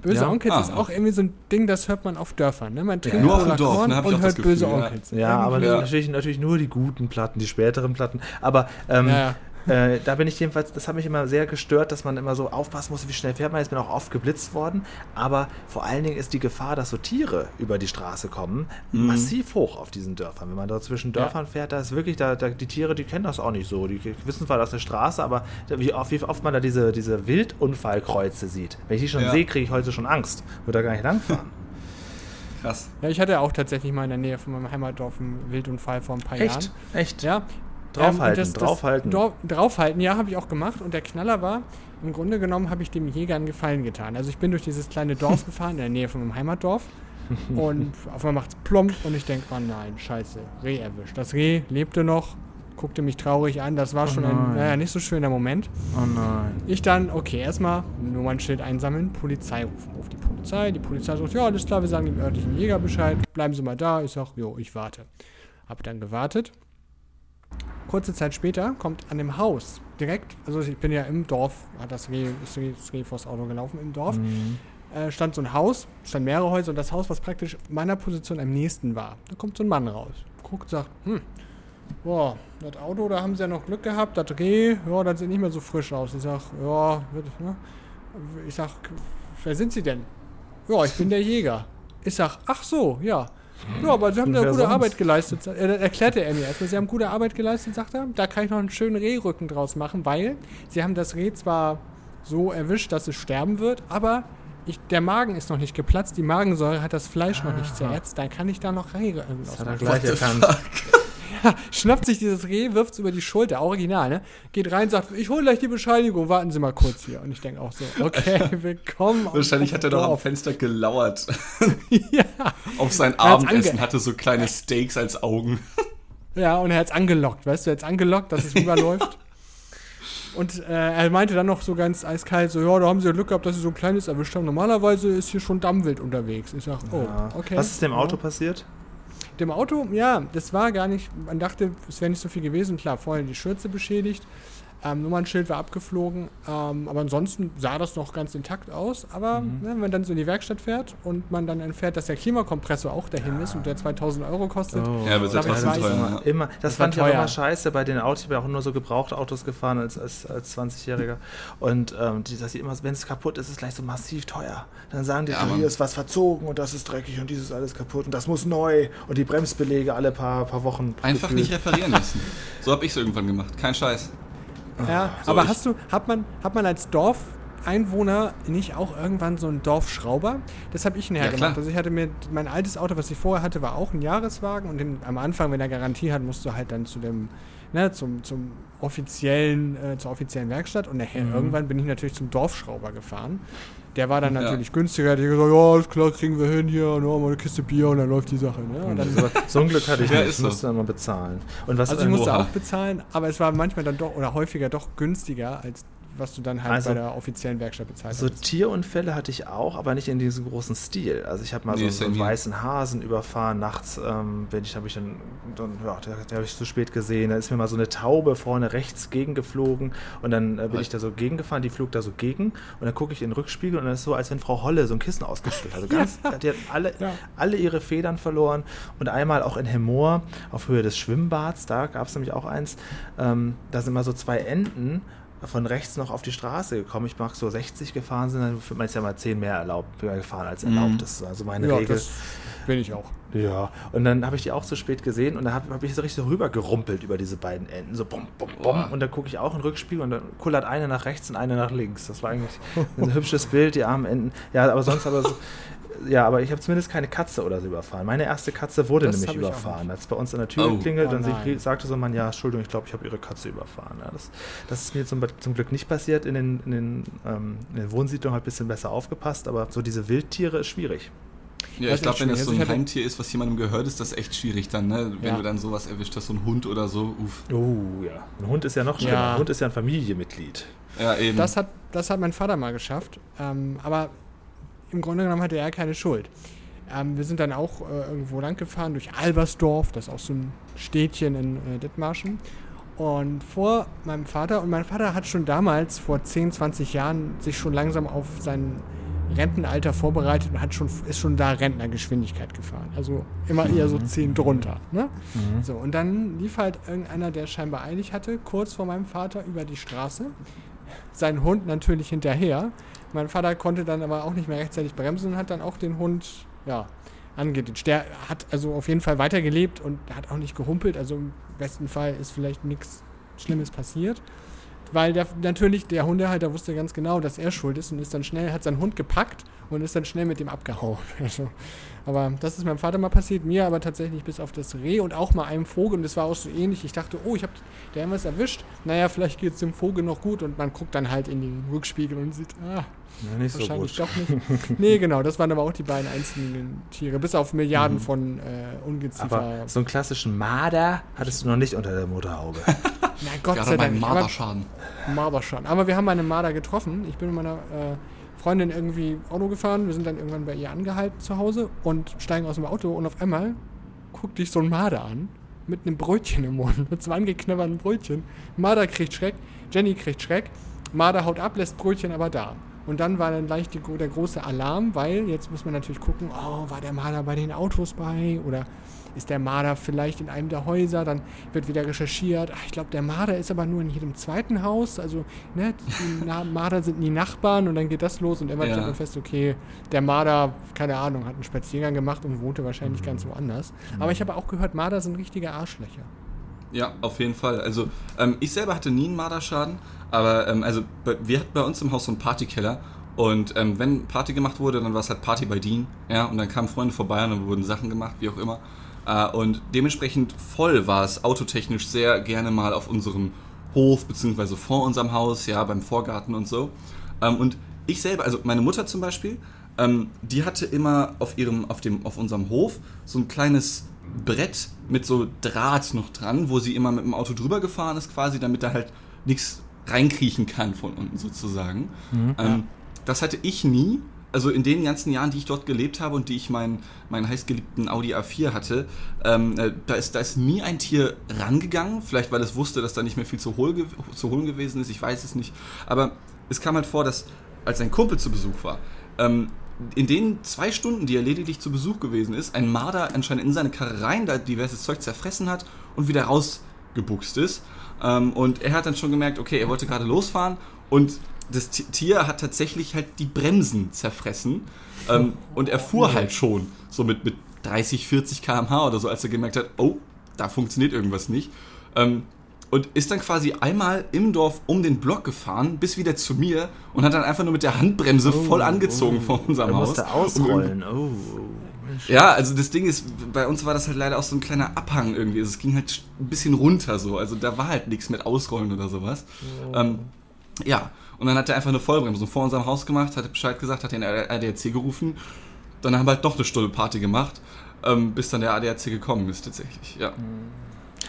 Böse Ja. Onkels Ah. ist auch irgendwie so ein Ding, das hört man auf Dörfern. Ne? Man trinkt nur auf dem Dorf, ne, und hört böse Gefühl, ja. Onkels. Ja, aber Ja. natürlich, natürlich nur die guten Platten, die späteren Platten. Aber ähm, Ja, ja. Äh, da bin ich jedenfalls, das hat mich immer sehr gestört, dass man immer so aufpassen muss, wie schnell fährt man. Jetzt bin auch oft geblitzt worden. Aber vor allen Dingen ist die Gefahr, dass so Tiere über die Straße kommen, massiv hoch auf diesen Dörfern. Wenn man da zwischen Dörfern fährt, da ist wirklich, da, da, die Tiere, die kennen das auch nicht so. Die wissen zwar, das ist eine Straße, aber wie oft, wie oft man da diese, diese Wildunfallkreuze sieht. Wenn ich die schon Ja. sehe, kriege ich heute schon Angst. Würde da gar nicht langfahren. Krass. Ja, ich hatte auch tatsächlich mal in der Nähe von meinem Heimatdorf einen Wildunfall vor ein paar Jahren. Echt? Echt? Ja. Draufhalten, das- das- draufhalten. Draufhalten, ja, habe ich auch gemacht. Und der Knaller war, im Grunde genommen habe ich dem Jäger einen Gefallen getan. Also ich bin durch dieses kleine Dorf gefahren, in der Nähe von meinem Heimatdorf. Und auf einmal macht es plomb und ich denke, oh nein, scheiße, Reh erwischt. Das Reh lebte noch, guckte mich traurig an. Das war Oh schon ein naja, nicht so schöner Moment. Oh nein. Ich dann, okay, erstmal Nummernschild einsammeln, Polizei rufen. Ruf die Polizei. Die Polizei sagt, ja, alles klar, wir sagen dem örtlichen Jäger Bescheid. Bleiben Sie mal da. Ich sag, jo, ich warte. Hab dann gewartet. Kurze Zeit später kommt an dem Haus direkt, also ich bin ja im Dorf, hat das Reh, ist Reh, das Reh vors Auto gelaufen im Dorf, Mhm. äh, stand so ein Haus, stand mehrere Häuser und das Haus, was praktisch meiner Position am nächsten war. Da kommt so ein Mann raus, guckt, sagt, hm, boah, das Auto, da haben sie ja noch Glück gehabt, das Reh, ja, das sieht nicht mehr so frisch aus. Ich sag, ja, ne? ich sag, wer sind sie denn? Ja, ich bin der Jäger. Ich sag, ach so, ja. Ja, aber sie haben ja wer gute sonst? Arbeit geleistet. Äh, dann erklärte er mir erstmal, sie haben gute Arbeit geleistet, sagt er. Da kann ich noch einen schönen Rehrücken draus machen, weil sie haben das Reh zwar so erwischt, dass es sterben wird, aber ich, der Magen ist noch nicht geplatzt, die Magensäure hat das Fleisch noch nicht zersetzt, dann kann ich da noch Rehrücken draus Hat er machen. gleich erkannt. Schnappt sich dieses Reh, wirft es über die Schulter, original, ne? Geht rein, sagt, ich hole gleich die Bescheinigung, warten Sie mal kurz hier. Und ich denke auch so, okay, willkommen. Wahrscheinlich hat er doch am. Fenster gelauert. Ja. Auf sein Abendessen hatte so kleine Steaks als Augen. Ja, und er hat es angelockt, weißt du, er hat es angelockt, dass es rüberläuft. Und äh, er meinte dann noch so ganz eiskalt, so, ja, da haben sie ja Glück gehabt, dass sie so ein kleines erwischt haben. Normalerweise ist hier schon Dammwild unterwegs. Ich sag, oh, Ja. okay. Was ist dem Auto Ja. passiert? Dem Auto, ja, das war gar nicht, man dachte, es wäre nicht so viel gewesen. Klar, vorher die Schürze beschädigt. Ähm, Nummernschild war abgeflogen, ähm, aber ansonsten sah das noch ganz intakt aus. Aber mhm. ne, wenn man dann so in die Werkstatt fährt und man dann erfährt, dass der Klimakompressor auch dahin ja. ist und der 2000 Euro kostet. Oh. Ja, aber das, das teuer. Immer, immer, das, das fand ich auch immer scheiße bei den Autos. Ich bin auch nur so Gebrauchtautos gefahren als, als, als 20-Jähriger. Und ähm, die, dass sie immer, wenn es kaputt ist, ist es gleich so massiv teuer. Dann sagen die, ja, hier ist was verzogen und das ist dreckig und dieses alles kaputt und das muss neu und die Bremsbelege alle paar, paar Wochen. Einfach gefühlt. nicht reparieren lassen. so habe ich es irgendwann gemacht. Kein Scheiß. Ja, so aber hast du, hat man, hat man als Dorfeinwohner nicht auch irgendwann so einen Dorfschrauber? Das habe ich nachher ja, gemacht. Also ich hatte mir, mein altes Auto, was ich vorher hatte, war auch ein Jahreswagen und den, am Anfang, wenn er Garantie hat, musst du halt dann zu dem, ne, zum, zum offiziellen, äh, zur offiziellen Werkstatt und nachher mhm. irgendwann bin ich natürlich zum Dorfschrauber gefahren. Der war dann natürlich ja. günstiger. Die gesagt, ja, alles klar, kriegen wir hin hier, nur mal eine Kiste Bier und dann läuft die Sache. Ne? Und dann, so ein Glück hatte ich nicht. Ich musste dann mal bezahlen. Und was also ich musste auch bezahlen, aber es war manchmal dann doch oder häufiger doch günstiger als was du dann halt also, bei der offiziellen Werkstatt bezahlt So hast. Tierunfälle hatte ich auch, aber nicht in diesem großen Stil. Also ich habe mal nee, so, so einen weißen Hasen überfahren nachts, ähm, wenn ich habe ich dann, dann ja, der, der habe ich zu spät gesehen. Da ist mir mal so eine Taube vorne rechts gegengeflogen und dann äh, bin ich da so gegengefahren, die flog da so gegen und dann gucke ich in den Rückspiegel und dann ist es so, als wenn Frau Holle so ein Kissen ausgeschüttet hat. Also ganz, ja. Die hat alle, ja. alle ihre Federn verloren und einmal auch in Hemmoor auf Höhe des Schwimmbads, da gab es nämlich auch eins, ähm, da sind mal so zwei Enten von rechts noch auf die Straße gekommen. Ich mag so 60 gefahren sind, dann wird man jetzt ja mal 10 mehr erlaubt, gefahren als erlaubt. Mhm. Das ist also meine ja, Regel. Das bin ich auch. Ja, und dann habe ich die auch zu spät gesehen und dann habe hab ich so richtig so rüber gerumpelt über diese beiden Enden. So bum, bum, bum. Und dann gucke ich auch in den Rückspiegel und dann kullert eine nach rechts und eine nach links. Das war eigentlich ein hübsches Bild, die armen Enden. Ja, aber sonst aber so, ja, aber ich habe zumindest keine Katze oder so überfahren. Meine erste Katze wurde das nämlich überfahren. Als bei uns an der Tür oh. klingelt, oh, dann oh sagte so ein Mann, ja, Entschuldigung, ich glaube, ich habe Ihre Katze überfahren. Ja, das, das, ist mir zum, zum, Glück nicht passiert. In den, in den, ähm, in den Wohnsiedlungen habe ich ein bisschen besser aufgepasst, aber so diese Wildtiere ist schwierig. Ja, das ich glaube, wenn das so ein Heimtier ist, was jemandem gehört, ist das echt schwierig dann, ne? Wenn ja. du dann sowas erwischt hast, so ein Hund oder so, uff. Oh ja. Ein Hund ist ja noch schlimmer. Ja. Ein Hund ist ja ein Familienmitglied. Ja, eben. Das hat, das hat mein Vater mal geschafft. Ähm, aber im Grunde genommen hatte er keine Schuld. Ähm, wir sind dann auch äh, irgendwo lang gefahren durch Albersdorf, das ist auch so ein Städtchen in äh, Dithmarschen. Und vor meinem Vater, und mein Vater hat schon damals, vor 10, 20 Jahren, sich schon langsam auf sein Rentenalter vorbereitet und hat schon, ist schon da Rentnergeschwindigkeit gefahren. Also immer eher so 10 mhm. drunter. Ne? Mhm. So, und dann lief halt irgendeiner, der scheinbar eilig hatte, kurz vor meinem Vater über die Straße. Sein Hund natürlich hinterher. Mein Vater konnte dann aber auch nicht mehr rechtzeitig bremsen und hat dann auch den Hund ja, angeditscht. Der hat also auf jeden Fall weitergelebt und hat auch nicht gehumpelt. Also im besten Fall ist vielleicht nichts Schlimmes passiert. Weil der, natürlich der Hundehalter wusste ganz genau, dass er schuld ist und ist dann schnell, hat seinen Hund gepackt und ist dann schnell mit dem abgehauen. Also, aber das ist meinem Vater mal passiert, mir aber tatsächlich bis auf das Reh und auch mal einem Vogel. Und das war auch so ähnlich. Ich dachte, oh, ich habe der was erwischt. Naja, vielleicht geht es dem Vogel noch gut und man guckt dann halt in den Rückspiegel und sieht, ah, ja, nicht wahrscheinlich so gut. doch nicht. nee, genau, das waren aber auch die beiden einzelnen Tiere, bis auf Milliarden mhm. von äh, Ungeziefer. Aber so einen klassischen Marder hattest du noch nicht unter der Motorhaube. Na Gott Gerade sei Dank. Marderschaden. Marderschaden. Aber wir haben eine Marder getroffen. Ich bin mit meiner äh, Freundin irgendwie Auto gefahren. Wir sind dann irgendwann bei ihr angehalten zu Hause und steigen aus dem Auto und auf einmal guckt dich so ein Marder an mit einem Brötchen im Mund, mit so angeknabberten Brötchen. Marder kriegt Schreck, Jenny kriegt Schreck, Marder haut ab, lässt Brötchen aber da. Und dann war dann gleich die, der große Alarm, weil jetzt muss man natürlich gucken, oh, war der Marder bei den Autos bei oder ist der Marder vielleicht in einem der Häuser, dann wird wieder recherchiert, ach, ich glaube, der Marder ist aber nur in jedem zweiten Haus, also ne, die Marder sind nie Nachbarn und dann geht das los und irgendwann ja. stellt man fest, okay, der Marder, keine Ahnung, hat einen Spaziergang gemacht und wohnte wahrscheinlich mhm. ganz woanders. Mhm. Aber ich habe auch gehört, Marder sind richtige Arschlöcher. Ja, auf jeden Fall. Also ähm, ich selber hatte nie einen Marderschaden, aber ähm, also wir hatten bei uns im Haus so einen Partykeller und ähm, wenn Party gemacht wurde, dann war es halt Party bei Dean, ja, und dann kamen Freunde vorbei und dann wurden Sachen gemacht, wie auch immer. Äh, und dementsprechend voll war es autotechnisch sehr gerne mal auf unserem Hof, beziehungsweise vor unserem Haus, ja, beim Vorgarten und so. Ähm, und ich selber, also meine Mutter zum Beispiel, ähm, die hatte immer auf ihrem, auf dem, auf unserem Hof so ein kleines Brett mit so Draht noch dran, wo sie immer mit dem Auto drüber gefahren ist, quasi, damit da halt nichts reinkriechen kann von unten sozusagen. Mhm, ähm, ja. Das hatte ich nie, also in den ganzen Jahren, die ich dort gelebt habe und die ich meinen, meinen heißgeliebten Audi A4 hatte, ähm, äh, da, ist, da ist nie ein Tier rangegangen. Vielleicht, weil es wusste, dass da nicht mehr viel zu, hol, zu holen gewesen ist. Ich weiß es nicht. Aber es kam halt vor, dass als ein Kumpel zu Besuch war, ähm, in den zwei Stunden, die er lediglich zu Besuch gewesen ist, ein Marder anscheinend in seine Karre rein, da diverses Zeug zerfressen hat und wieder rausgebuchst ist. Ähm, und er hat dann schon gemerkt, okay, er wollte gerade losfahren und das Tier hat tatsächlich halt die Bremsen zerfressen. Ähm, und er fuhr halt schon so mit, mit 30, 40 km/h oder so, als er gemerkt hat, oh, da funktioniert irgendwas nicht. Ähm, und ist dann quasi einmal im Dorf um den Block gefahren, bis wieder zu mir und hat dann einfach nur mit der Handbremse oh, voll angezogen oh, vor unserem er Haus. Musste ausrollen. Oh, ja, also das Ding ist, bei uns war das halt leider auch so ein kleiner Abhang irgendwie. Also es ging halt ein bisschen runter so. Also da war halt nichts mit Ausrollen oder sowas. Oh. Ähm, ja, und dann hat er einfach eine Vollbremsung vor unserem Haus gemacht, hat Bescheid gesagt, hat den ADAC gerufen. Dann haben wir halt noch eine Stunde Party gemacht, ähm, bis dann der ADAC gekommen ist tatsächlich. Ja.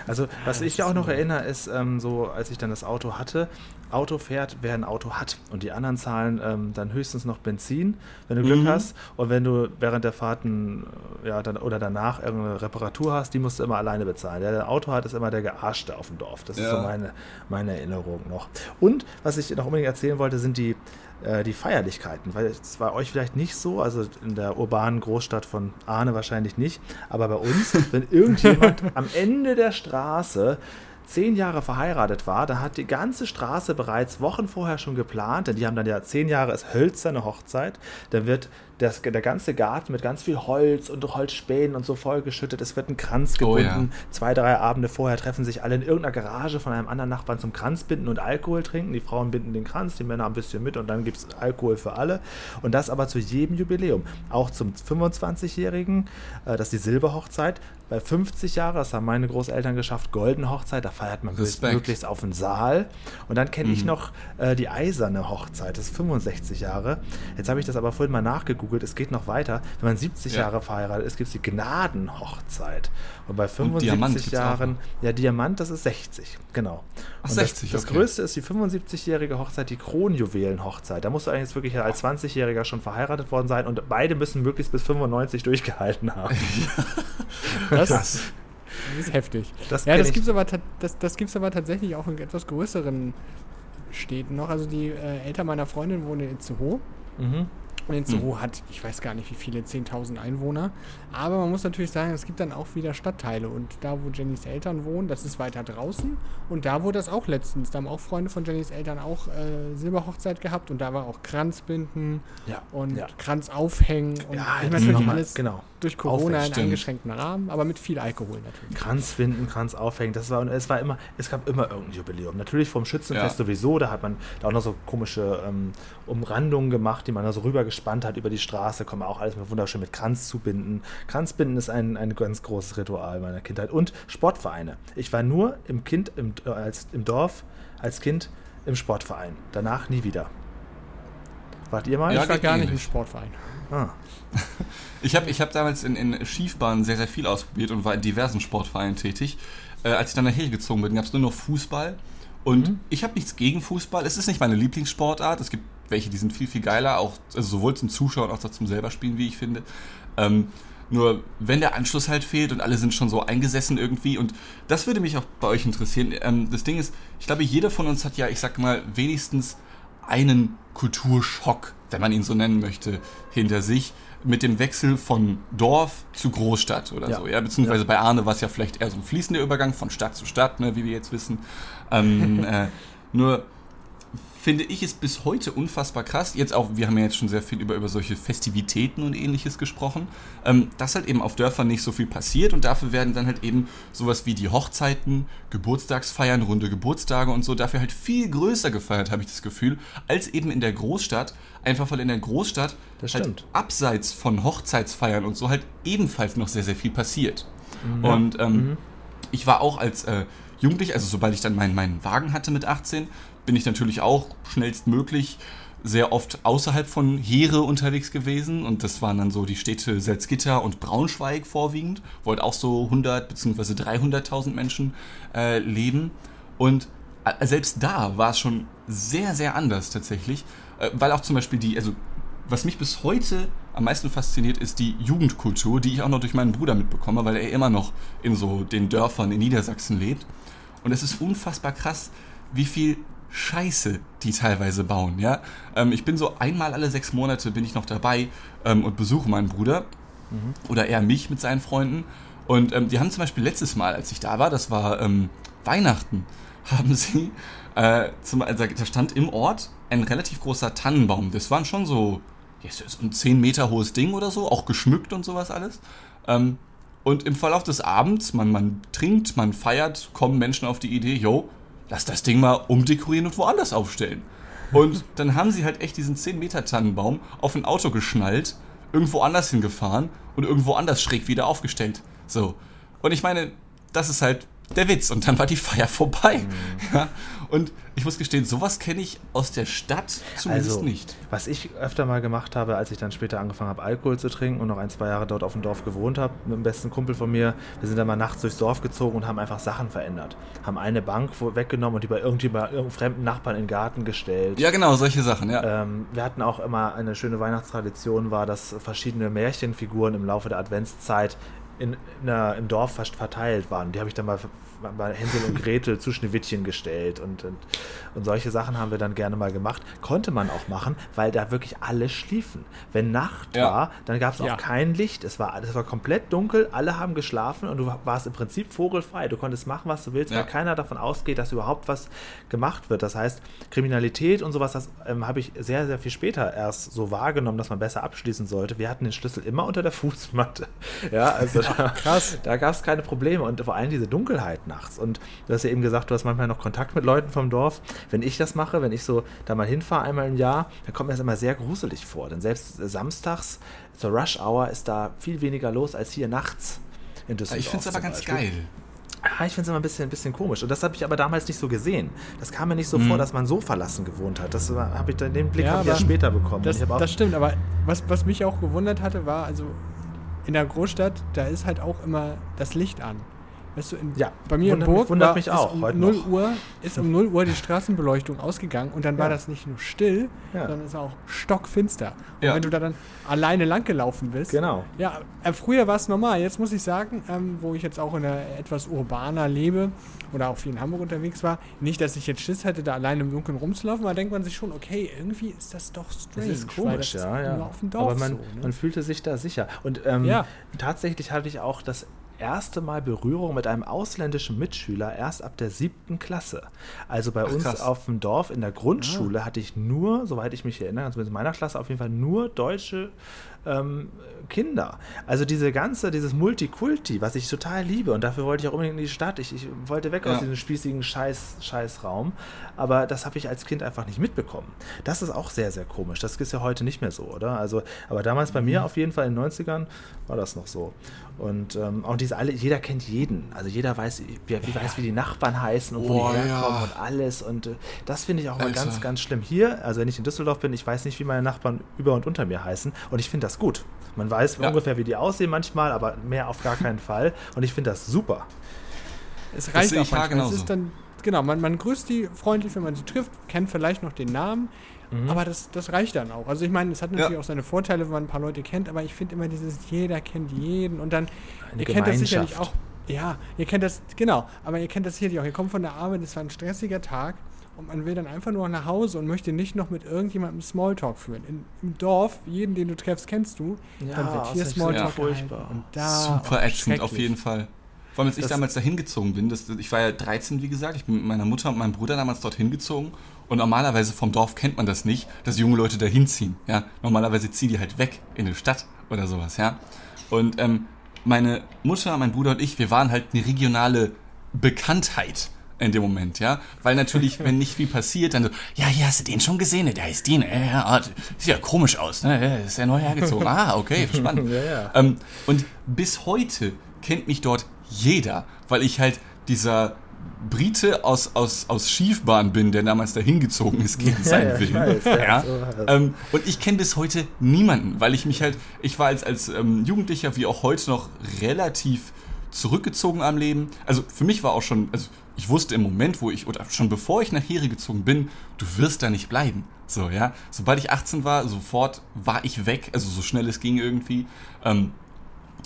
Also, was ich ja auch noch erinnere, ist ähm, so, als ich dann das Auto hatte, Auto fährt, wer ein Auto hat. Und die anderen zahlen ähm, dann höchstens noch Benzin, wenn du Glück mhm. hast. Und wenn du während der Fahrten ja, dann, oder danach irgendeine Reparatur hast, die musst du immer alleine bezahlen. Der, der Auto hat, ist immer der Gearschte auf dem Dorf. Das ja. ist so meine, meine Erinnerung noch. Und was ich noch unbedingt erzählen wollte, sind die äh, die Feierlichkeiten, weil es war euch vielleicht nicht so, also in der urbanen Großstadt von Ahne wahrscheinlich nicht, aber bei uns, wenn irgendjemand am Ende der Straße zehn Jahre verheiratet war, da hat die ganze Straße bereits Wochen vorher schon geplant, denn die haben dann ja zehn Jahre als hölzerne Hochzeit. Dann wird das, der ganze Garten mit ganz viel Holz und Holzspänen und so vollgeschüttet. Es wird ein Kranz gebunden. Oh, ja. Zwei, drei Abende vorher treffen sich alle in irgendeiner Garage von einem anderen Nachbarn zum Kranzbinden und Alkohol trinken. Die Frauen binden den Kranz, die Männer ein bisschen mit und dann gibt es Alkohol für alle. Und das aber zu jedem Jubiläum. Auch zum 25-Jährigen, äh, das ist die Silberhochzeit. Bei 50 Jahren, das haben meine Großeltern geschafft, Goldene Hochzeit, da feiert man Respekt. möglichst auf den Saal. Und dann kenne mhm. ich noch äh, die Eiserne Hochzeit, das ist 65 Jahre. Jetzt habe ich das aber vorhin mal nachgeguckt gegoogelt, es geht noch weiter. Wenn man 70 ja. Jahre verheiratet ist, gibt es die Gnadenhochzeit. Und bei 75 Und Jahren, ja, Diamant, das ist 60, genau. Ach, Und 60, das, das okay. größte ist die 75-jährige Hochzeit, die Kronjuwelenhochzeit. Da musst du eigentlich wirklich als 20-Jähriger schon verheiratet worden sein und beide müssen möglichst bis 95 durchgehalten haben. das, das ist heftig. Das ja, das gibt es aber, das, das aber tatsächlich auch in etwas größeren Städten noch. Also die äh, Eltern meiner Freundin wohnen in Itzehoe. Mhm. Und in Zoo hm. hat, ich weiß gar nicht wie viele, 10.000 Einwohner. Aber man muss natürlich sagen, es gibt dann auch wieder Stadtteile. Und da, wo Jennys Eltern wohnen, das ist weiter draußen. Und da wurde das auch letztens. Da haben auch Freunde von Jennys Eltern auch äh, Silberhochzeit gehabt. Und da war auch Kranzbinden ja. und ja. Kranz aufhängen. Und ja, natürlich alles genau. Durch Corona in eingeschränkten Rahmen, aber mit viel Alkohol natürlich. Kranzbinden, Kranz aufhängen. Das war, es war immer, es gab immer irgendein Jubiläum. Natürlich vom Schützenfest ja. sowieso. Da hat man da auch noch so komische ähm, Umrandungen gemacht, die man da so rübergespannt hat über die Straße. Kann man auch alles wunderschön mit Kranz zubinden. Kranzbinden ist ein, ein ganz großes Ritual meiner Kindheit. Und Sportvereine. Ich war nur im Kind, im, äh, als, im Dorf, als Kind im Sportverein. Danach nie wieder. Wart ihr mal? Ja, ich war gar nicht im Sportverein. Ah. Ich habe ich hab damals in, in Schiefbahn sehr, sehr viel ausprobiert und war in diversen Sportvereinen tätig. Äh, als ich dann nachher gezogen bin, gab es nur noch Fußball. Und mhm. ich habe nichts gegen Fußball. Es ist nicht meine Lieblingssportart. Es gibt welche, die sind viel, viel geiler, auch also sowohl zum Zuschauen als auch zum selber spielen, wie ich finde. Ähm, nur wenn der Anschluss halt fehlt und alle sind schon so eingesessen irgendwie und das würde mich auch bei euch interessieren. Ähm, das Ding ist, ich glaube, jeder von uns hat ja, ich sag mal, wenigstens einen Kulturschock, wenn man ihn so nennen möchte, hinter sich mit dem Wechsel von Dorf zu Großstadt oder ja. so, ja, beziehungsweise ja. bei Arne war es ja vielleicht eher so ein fließender Übergang von Stadt zu Stadt, ne, wie wir jetzt wissen. Ähm, äh, nur finde ich es bis heute unfassbar krass. Jetzt auch, wir haben ja jetzt schon sehr viel über, über solche Festivitäten und ähnliches gesprochen, ähm, dass halt eben auf Dörfern nicht so viel passiert und dafür werden dann halt eben sowas wie die Hochzeiten, Geburtstagsfeiern, runde Geburtstage und so dafür halt viel größer gefeiert, habe ich das Gefühl, als eben in der Großstadt. Einfach weil in der Großstadt halt abseits von Hochzeitsfeiern und so halt ebenfalls noch sehr, sehr viel passiert. Mhm. Und ähm, mhm. ich war auch als äh, Jugendlich, also sobald ich dann meinen, meinen Wagen hatte mit 18, bin ich natürlich auch schnellstmöglich sehr oft außerhalb von Heere unterwegs gewesen und das waren dann so die Städte Salzgitter und Braunschweig vorwiegend, wo halt auch so 100 bzw. 300.000 Menschen äh, leben und äh, selbst da war es schon sehr, sehr anders tatsächlich, äh, weil auch zum Beispiel die, also was mich bis heute am meisten fasziniert, ist die Jugendkultur, die ich auch noch durch meinen Bruder mitbekomme, weil er immer noch in so den Dörfern in Niedersachsen lebt. Und es ist unfassbar krass, wie viel Scheiße die teilweise bauen, ja. Ähm, ich bin so einmal alle sechs Monate bin ich noch dabei ähm, und besuche meinen Bruder mhm. oder er mich mit seinen Freunden. Und ähm, die haben zum Beispiel letztes Mal, als ich da war, das war ähm, Weihnachten, haben sie, äh, zum, also da stand im Ort ein relativ großer Tannenbaum. Das waren schon so, ja, so ein 10 Meter hohes Ding oder so, auch geschmückt und sowas alles. Ähm, und im Verlauf des Abends, man, man trinkt, man feiert, kommen Menschen auf die Idee, yo, lass das Ding mal umdekorieren und woanders aufstellen. Und dann haben sie halt echt diesen 10 Meter Tannenbaum auf ein Auto geschnallt, irgendwo anders hingefahren und irgendwo anders schräg wieder aufgestellt. So. Und ich meine, das ist halt der Witz. Und dann war die Feier vorbei. Mhm. Ja? Und ich muss gestehen, sowas kenne ich aus der Stadt zumindest also, nicht. Was ich öfter mal gemacht habe, als ich dann später angefangen habe, Alkohol zu trinken und noch ein, zwei Jahre dort auf dem Dorf gewohnt habe, mit dem besten Kumpel von mir, wir sind dann mal nachts durchs Dorf gezogen und haben einfach Sachen verändert. Haben eine Bank weggenommen und die bei irgendjemandem fremden Nachbarn in den Garten gestellt. Ja, genau, solche Sachen, ja. Ähm, wir hatten auch immer eine schöne Weihnachtstradition, war, dass verschiedene Märchenfiguren im Laufe der Adventszeit in, in der, im Dorf fast verteilt waren. Die habe ich dann mal bei Hänsel und Gretel zu Schneewittchen gestellt und, und, und, solche Sachen haben wir dann gerne mal gemacht. Konnte man auch machen, weil da wirklich alle schliefen. Wenn Nacht ja. war, dann gab es auch ja. kein Licht. Es war, es war komplett dunkel, alle haben geschlafen und du warst im Prinzip vogelfrei. Du konntest machen, was du willst, ja. weil keiner davon ausgeht, dass überhaupt was gemacht wird. Das heißt, Kriminalität und sowas, das ähm, habe ich sehr, sehr viel später erst so wahrgenommen, dass man besser abschließen sollte. Wir hatten den Schlüssel immer unter der Fußmatte. Ja, also da, krass. Da gab es keine Probleme und vor allem diese Dunkelheit nachts. Und du hast ja eben gesagt, du hast manchmal noch Kontakt mit Leuten vom Dorf. Wenn ich das mache, wenn ich so da mal hinfahre einmal im Jahr, dann kommt mir das immer sehr gruselig vor. Denn selbst samstags zur Rush Hour ist da viel weniger los als hier nachts in Düsseldorf. Ich finde es aber ganz Beispiel. geil. Ah, ich finde es immer ein bisschen, ein bisschen komisch. Und das habe ich aber damals nicht so gesehen. Das kam mir nicht so mhm. vor, dass man so verlassen gewohnt hat. Das habe ich dann den Blick ja, ja später bekommen. Das, das stimmt, aber was, was mich auch gewundert hatte, war, also in der Großstadt, da ist halt auch immer das Licht an. Weißt du, in, ja, bei mir wundert, in Burg wundert mich auch, um 0 Uhr, ist um 0 Uhr die Straßenbeleuchtung ausgegangen und dann ja. war das nicht nur still, ja. sondern es war auch stockfinster. Und ja. wenn du da dann alleine lang gelaufen bist. Genau. Ja, äh, früher war es normal. Jetzt muss ich sagen, ähm, wo ich jetzt auch in einer etwas urbaner lebe oder auch viel in Hamburg unterwegs war, nicht, dass ich jetzt Schiss hätte, da alleine im Dunkeln rumzulaufen, aber denkt man sich schon, okay, irgendwie ist das doch strange. Das ist komisch, das ja, ja. aber man, so, ne? man fühlte sich da sicher. Und ähm, tatsächlich hatte ich auch das erste Mal Berührung mit einem ausländischen Mitschüler erst ab der siebten Klasse. Also bei Ach, uns krass. auf dem Dorf in der Grundschule ah. hatte ich nur, soweit ich mich erinnere, also in meiner Klasse auf jeden Fall nur deutsche ähm, Kinder. Also diese ganze, dieses Multikulti, was ich total liebe und dafür wollte ich auch unbedingt in die Stadt. Ich, ich wollte weg ja. aus diesem spießigen Scheiß, Scheißraum, aber das habe ich als Kind einfach nicht mitbekommen. Das ist auch sehr, sehr komisch. Das ist ja heute nicht mehr so, oder? Also, aber damals bei mir mhm. auf jeden Fall in den 90ern war das noch so. Und ähm, auch diese alle, jeder kennt jeden. Also jeder weiß, wie, wie ja. weiß, wie die Nachbarn heißen und wo oh, die herkommen ja. und alles. Und äh, das finde ich auch mal ganz, ganz schlimm. Hier, also wenn ich in Düsseldorf bin, ich weiß nicht, wie meine Nachbarn über und unter mir heißen. Und ich finde das gut. Man weiß ja. ungefähr, wie die aussehen manchmal, aber mehr auf gar keinen Fall. Und ich finde das super. Es reicht auch manchmal. Es ist dann, genau, man, man grüßt die freundlich, wenn man sie trifft, kennt vielleicht noch den Namen. Mhm. Aber das, das reicht dann auch. Also ich meine, es hat natürlich ja. auch seine Vorteile, wenn man ein paar Leute kennt, aber ich finde immer dieses, jeder kennt jeden und dann, Eine ihr kennt das sicherlich auch. Ja, ihr kennt das, genau, aber ihr kennt das sicherlich auch. Ihr kommt von der Arbeit, es war ein stressiger Tag und man will dann einfach nur nach Hause und möchte nicht noch mit irgendjemandem Smalltalk führen. In, Im Dorf, jeden, den du treffst, kennst du, ja, dann wird hier Smalltalk ja. furchtbar. Und da Super ätzend auf jeden Fall. Vor allem, als ich damals dahin gezogen bin, das, ich war ja 13, wie gesagt, ich bin mit meiner Mutter und meinem Bruder damals dorthin gezogen und normalerweise vom Dorf kennt man das nicht, dass junge Leute da hinziehen. Ja? Normalerweise ziehen die halt weg in eine Stadt oder sowas. Ja? Und ähm, meine Mutter, mein Bruder und ich, wir waren halt eine regionale Bekanntheit in dem Moment, ja. Weil natürlich, wenn nicht viel passiert, dann so, ja, hier hast du den schon gesehen, der heißt den, äh, ja, sieht ja komisch aus, ne? Ist ja neu hergezogen. Ah, okay, spannend. ja, ja. Ähm, und bis heute kennt mich dort jeder, weil ich halt dieser Brite aus, aus, aus Schiefbahn bin, der damals dahin gezogen ist gegen ja, seinen ja, Willen. Weiß, ja. So ähm, und ich kenne bis heute niemanden, weil ich mich halt, ich war als, als ähm, Jugendlicher wie auch heute noch relativ zurückgezogen am Leben. Also für mich war auch schon, also ich wusste im Moment, wo ich, oder schon bevor ich nach Here gezogen bin, du wirst da nicht bleiben. So, ja. Sobald ich 18 war, sofort war ich weg, also so schnell es ging irgendwie. Ähm,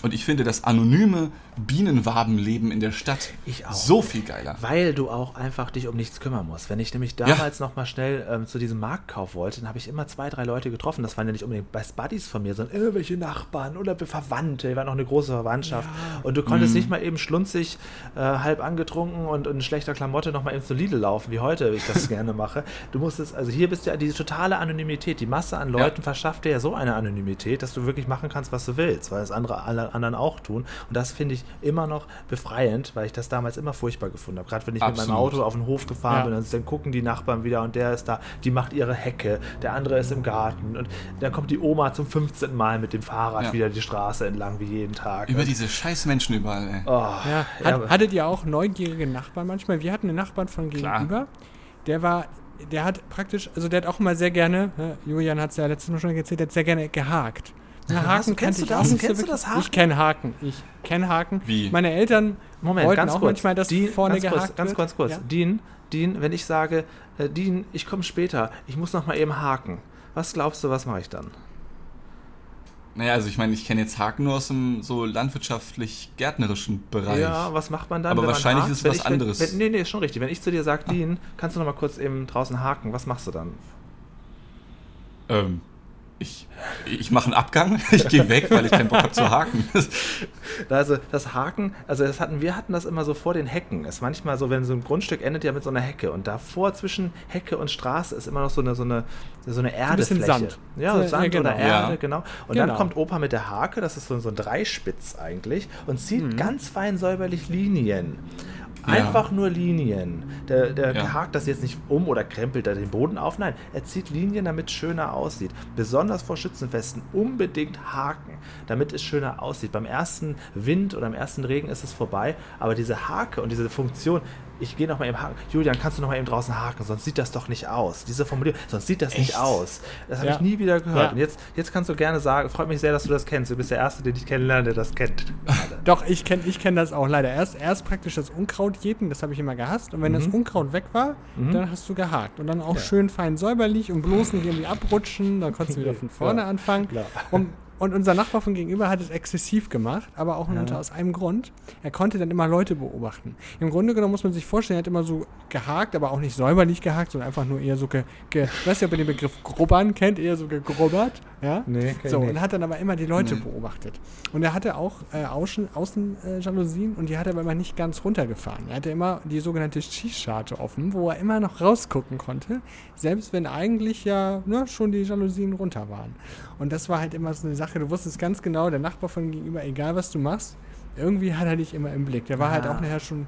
und ich finde das anonyme Bienenwabenleben in der Stadt so viel geiler. Weil du auch einfach dich um nichts kümmern musst. Wenn ich nämlich damals ja. noch mal schnell ähm, zu diesem Marktkauf wollte, dann habe ich immer zwei, drei Leute getroffen. Das waren ja nicht unbedingt Best Buddies von mir, sondern irgendwelche Nachbarn oder Verwandte. Wir waren noch eine große Verwandtschaft. Ja. Und du konntest mhm. nicht mal eben schlunzig, äh, halb angetrunken und, in schlechter Klamotte noch mal eben zu Lidl laufen, wie heute ich das gerne mache. Du musstest, also hier bist du ja diese totale Anonymität. Die Masse an Leuten ja. verschafft dir ja so eine Anonymität, dass du wirklich machen kannst, was du willst, weil das andere alle anderen auch tun. Und das finde ich immer noch befreiend, weil ich das damals immer furchtbar gefunden habe. Gerade wenn ich Absolut. mit meinem Auto auf den Hof gefahren ja. bin, dann, dann gucken die Nachbarn wieder und der ist da, die macht ihre Hecke, der andere ist im Garten und dann kommt die Oma zum 15. Mal mit dem Fahrrad ja. wieder die Straße entlang wie jeden Tag. Über diese scheiß Menschen überall, ey. Oh, ja. Hat, hattet ihr auch neugierige Nachbarn manchmal? Wir hatten einen Nachbarn von gegenüber, Klar. der war der hat praktisch, also der hat auch mal sehr gerne, Julian hat es ja letztes Mal schon erzählt, der hat sehr gerne gehakt. Ja, Haken kennst du das? Kennst du das Haken? Ich kenne Haken. Ich kenne Haken. Wie? Meine Eltern Moment, wollten ganz auch kurz. manchmal, dass Dean, vorne ganz gehakt kurz, Ganz kurz, kurz. Ja? Dean, Dean, wenn ich sage, äh, Dean, ich komme später, ich muss noch mal eben haken. Was glaubst du, was mache ich dann? Naja, also ich meine, ich kenne jetzt Haken nur aus dem so landwirtschaftlich-gärtnerischen Bereich. Ja, was macht man dann? Aber wahrscheinlich ist es was ich, anderes. Wenn, nee, nee, ist schon richtig. Wenn ich zu dir sage, Dean, kannst du noch mal kurz eben draußen haken, was machst du dann? Ähm, ich, ich mache einen Abgang, ich gehe weg, weil ich keinen Bock habe zu haken. also das Haken, also das hatten, wir hatten das immer so vor den Hecken. Es ist manchmal so, wenn so ein Grundstück endet ja mit so einer Hecke und davor zwischen Hecke und Straße ist immer noch so eine, so eine, so eine Erdefläche. Ein Sand. Ja, so, Sand ja, genau. oder Erde, ja. genau. Und genau. dann kommt Opa mit der Hake, das ist so, so ein Dreispitz eigentlich, und zieht mhm. ganz fein säuberlich Linien. Einfach nur Linien. Der, der ja. hakt das jetzt nicht um oder krempelt da den Boden auf. Nein, er zieht Linien, damit es schöner aussieht. Besonders vor Schützenfesten unbedingt haken, damit es schöner aussieht. Beim ersten Wind oder im ersten Regen ist es vorbei, aber diese Hake und diese Funktion, ich gehe noch mal eben haken. Julian, kannst du noch mal eben draußen haken? Sonst sieht das doch nicht aus. Diese Formulierung, sonst sieht das Echt? nicht aus. Das habe ja. ich nie wieder gehört. Ja. Und jetzt, jetzt kannst du gerne sagen, freut mich sehr, dass du das kennst. Du bist der Erste, den ich kennenlerne, der das kennt. doch, ich kenne ich kenn das auch leider. Erst, erst praktisch das Unkraut jeden, das habe ich immer gehasst. Und wenn mhm. das Unkraut weg war, mhm. dann hast du gehakt. Und dann auch ja. schön fein säuberlich und bloß nicht irgendwie abrutschen. Dann konntest du wieder von vorne anfangen. Klar. Und und unser Nachbar von gegenüber hat es exzessiv gemacht, aber auch ja. nur aus einem Grund. Er konnte dann immer Leute beobachten. Im Grunde genommen muss man sich vorstellen, er hat immer so gehakt, aber auch nicht säuberlich gehakt, sondern einfach nur eher so ge, ge ich weiß nicht, ob ihr den Begriff grubbern kennt, eher so gegrubbert. Ja? Nee, so, nicht. und hat dann aber immer die Leute nee. beobachtet. Und er hatte auch äh, Außen, Außenjalousien äh, und die hat er aber immer nicht ganz runtergefahren. Er hatte immer die sogenannte Schießscharte offen, wo er immer noch rausgucken konnte, selbst wenn eigentlich ja ne, schon die Jalousien runter waren. Und das war halt immer so eine Sache, du wusstest ganz genau, der Nachbar von gegenüber, egal was du machst, irgendwie hat er dich immer im Blick. Der war halt ah. halt auch nachher schon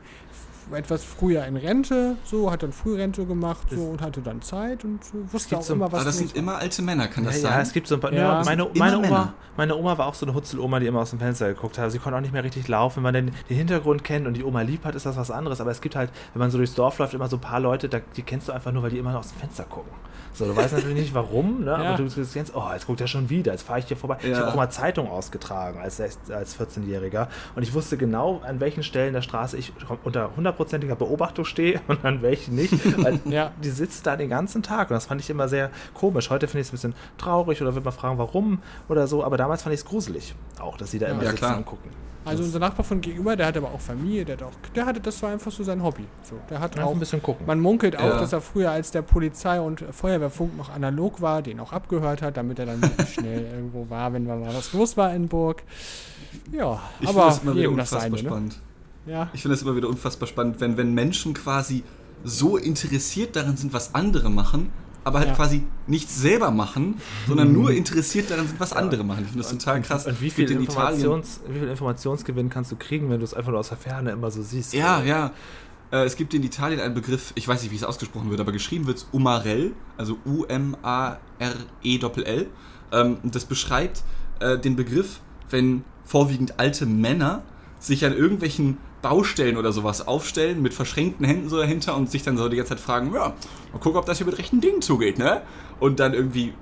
etwas früher in Rente, so, hat dann Frührente gemacht so, und hatte dann Zeit und wusste auch so, immer, was Aber das sind immer alte Männer, kann das ja, sein? Ja, es gibt so ein paar. Ja, meine, meine, Oma, meine Oma war auch so eine Hutzeloma, die immer aus dem Fenster geguckt hat. Sie konnte auch nicht mehr richtig laufen. Wenn man den, den Hintergrund kennt und die Oma lieb hat, ist das was anderes. Aber es gibt halt, wenn man so durchs Dorf läuft, immer so ein paar Leute, da, die kennst du einfach nur, weil die immer aus dem Fenster gucken. So, du weißt natürlich nicht warum, ne? aber du kennst, oh, jetzt guckt er schon wieder, jetzt fahre ich hier vorbei. Ich habe auch mal Zeitung ausgetragen als, als 14-Jähriger und ich wusste genau, an welchen Stellen der Straße ich unter hundertprozentiger Beobachtung stehe und an welchen nicht. Weil ja. die sitzt da den ganzen Tag und das fand ich immer sehr komisch. Heute finde ich es ein bisschen traurig oder würde man fragen, warum oder so, aber damals fand ich es gruselig auch, dass sie da immer ja, sitzen klar. und gucken. Also unser Nachbar von gegenüber, der hatte aber auch Familie, der hat auch, der hatte, das war einfach so sein Hobby. So, der hat auch ein bisschen gucken. Man munkelt auch, ja. dass er früher, als der Polizei und Feuerwehrfunk noch analog war, den auch abgehört hat, damit er dann schnell irgendwo war, wenn mal was los war in Burg. Ja, ich aber das immer wieder unfassbar seine, ne? spannend. Ne? Ja. Ich finde es immer wieder unfassbar spannend, wenn, wenn Menschen quasi so interessiert daran sind, was andere machen, aber halt ja. quasi nichts selber machen, sondern nur interessiert daran sind, was andere machen. Ich finde das total krass. Und wie viel, Informations, wie viel Informationsgewinn kannst du kriegen, wenn du es einfach nur aus der Ferne immer so siehst? Ja, ja. Äh, es gibt in Italien einen Begriff, ich weiß nicht, wie es ausgesprochen wird, aber geschrieben wird es Umarell, also U-M-A-R-E-L-L. Ähm, das beschreibt äh, den Begriff, wenn vorwiegend alte Männer sich an irgendwelchen Baustellen oder sowas aufstellen mit verschränkten Händen so dahinter und sich dann so die ganze Zeit fragen, ja, mal gucken, ob das hier mit rechten Dingen zugeht, ne? Und dann irgendwie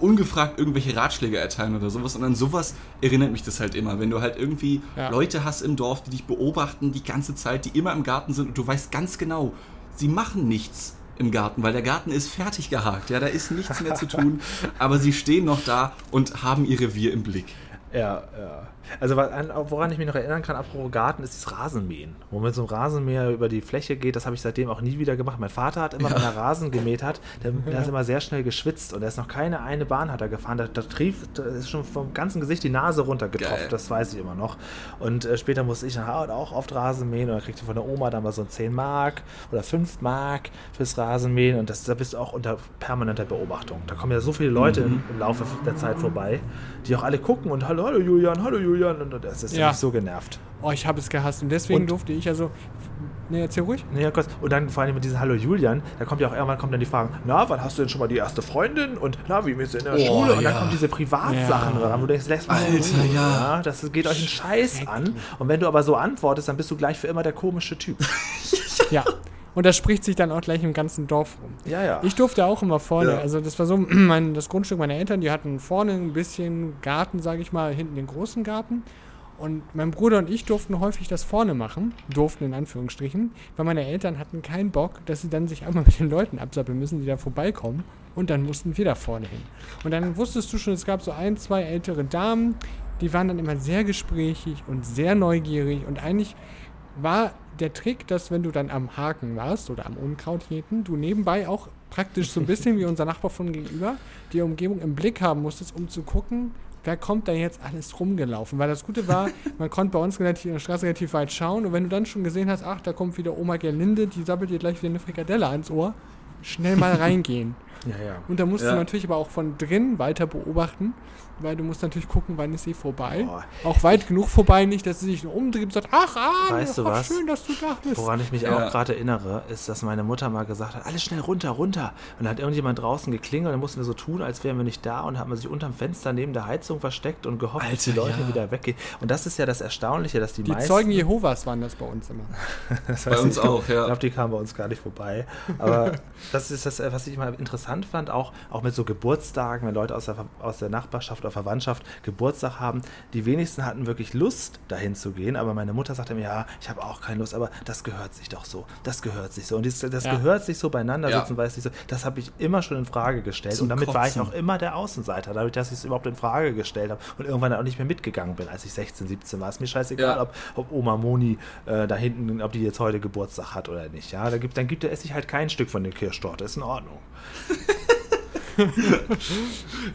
ungefragt irgendwelche Ratschläge erteilen oder sowas. Und an sowas erinnert mich das halt immer. Wenn du halt irgendwie ja. Leute hast im Dorf, die dich beobachten die ganze Zeit, die immer im Garten sind und du weißt ganz genau, sie machen nichts im Garten, weil der Garten ist fertig gehakt. Ja, da ist nichts mehr zu tun. aber sie stehen noch da und haben ihr Revier im Blick. Ja, ja. Also woran ich mich noch erinnern kann, apropos Garten, ist das Rasenmähen. Wo man so einem Rasenmäher über die Fläche geht, das habe ich seitdem auch nie wieder gemacht. Mein Vater hat immer, ja. wenn er Rasen gemäht hat, der, der ist immer sehr schnell geschwitzt und er ist noch keine eine Bahn hat er gefahren. Da, da trief, da ist schon vom ganzen Gesicht die Nase runtergetropft, das weiß ich immer noch. Und äh, später musste ich auch oft Rasen mähen und dann kriegte von der Oma dann mal so ein 10 Mark oder 5 Mark fürs Rasenmähen und das, da bist du auch unter permanenter Beobachtung. Da kommen ja so viele Leute mhm. im, im Laufe der Zeit vorbei, die auch alle gucken und hallo, hallo Julian, hallo Julian und das ist ja. so genervt. Oh, ich habe es gehasst und deswegen und, durfte ich also Nee, erzähl ruhig. Nee, kurz. Und dann vor allem mit diesem Hallo Julian, da kommt ja auch irgendwann kommt dann die Frage, na, wann hast du denn schon mal die erste Freundin? Und na, wie bist du in der oh, Schule? Und ja. dann kommen diese Privatsachen ja. ran, wo du denkst, lässt mal Alter, ja. ja. Das geht euch einen Scheiß an. Und wenn du aber so antwortest, dann bist du gleich für immer der komische Typ. ja. Und das spricht sich dann auch gleich im ganzen Dorf rum. Ja, ja. Ich durfte auch immer vorne, ja. also das war so mein, das Grundstück meiner Eltern, die hatten vorne ein bisschen Garten, sage ich mal, hinten den großen Garten. Und mein Bruder und ich durften häufig das vorne machen, durften in Anführungsstrichen, weil meine Eltern hatten keinen Bock, dass sie dann sich einmal mit den Leuten absappeln müssen, die da vorbeikommen. Und dann mussten wir da vorne hin. Und dann wusstest du schon, es gab so ein, zwei ältere Damen, die waren dann immer sehr gesprächig und sehr neugierig. Und eigentlich war der Trick, dass wenn du dann am Haken warst oder am Unkraut jäten, du nebenbei auch praktisch so ein bisschen wie unser Nachbar von gegenüber die Umgebung im Blick haben musstest, um zu gucken, wer kommt da jetzt alles rumgelaufen. Weil das Gute war, man konnte bei uns relativ, in der Straße relativ weit schauen und wenn du dann schon gesehen hast, ach, da kommt wieder Oma Gerlinde, die sabbelt dir gleich wieder eine Frikadelle ans Ohr, schnell mal reingehen. Ja, ja. Und da musst ja. du natürlich aber auch von drin weiter beobachten, weil du musst natürlich gucken, wann ist sie vorbei. Boah. Auch weit genug vorbei, nicht, dass sie sich nur umdreht und sagt, ach, ah, weißt du was? schön, dass du da bist. Woran ich mich ja. auch gerade erinnere, ist, dass meine Mutter mal gesagt hat, alles schnell runter, runter. Und dann hat irgendjemand draußen geklingelt und dann mussten wir so tun, als wären wir nicht da und hat man sich unterm Fenster neben der Heizung versteckt und gehofft, Alter, dass die Leute ja. wieder weggehen. Und das ist ja das Erstaunliche, dass die, die meisten... Die Zeugen Jehovas waren das bei uns immer. bei uns auch, ja. Ich glaube, die kamen bei uns gar nicht vorbei. Aber das ist das, was ich mal interessant fand, auch, auch mit so Geburtstagen, wenn Leute aus der, aus der Nachbarschaft oder Verwandtschaft Geburtstag haben. Die wenigsten hatten wirklich Lust, dahin zu gehen, aber meine Mutter sagte mir, ja, ich habe auch keine Lust, aber das gehört sich doch so. Das gehört sich so. Und das, das ja. gehört sich so beieinander sitzen, ja. weiß ich so. Das habe ich immer schon in Frage gestellt. Zum und damit Kotzen. war ich auch immer der Außenseiter, dadurch, dass ich es überhaupt in Frage gestellt habe und irgendwann auch nicht mehr mitgegangen bin, als ich 16, 17 war. Ist mir scheißegal, ja. ob, ob, Oma Moni äh, da hinten, ob die jetzt heute Geburtstag hat oder nicht. Ja, da gibt, dann gibt er esse ich halt kein Stück von der Kirschtorte. Ist in Ordnung. ja,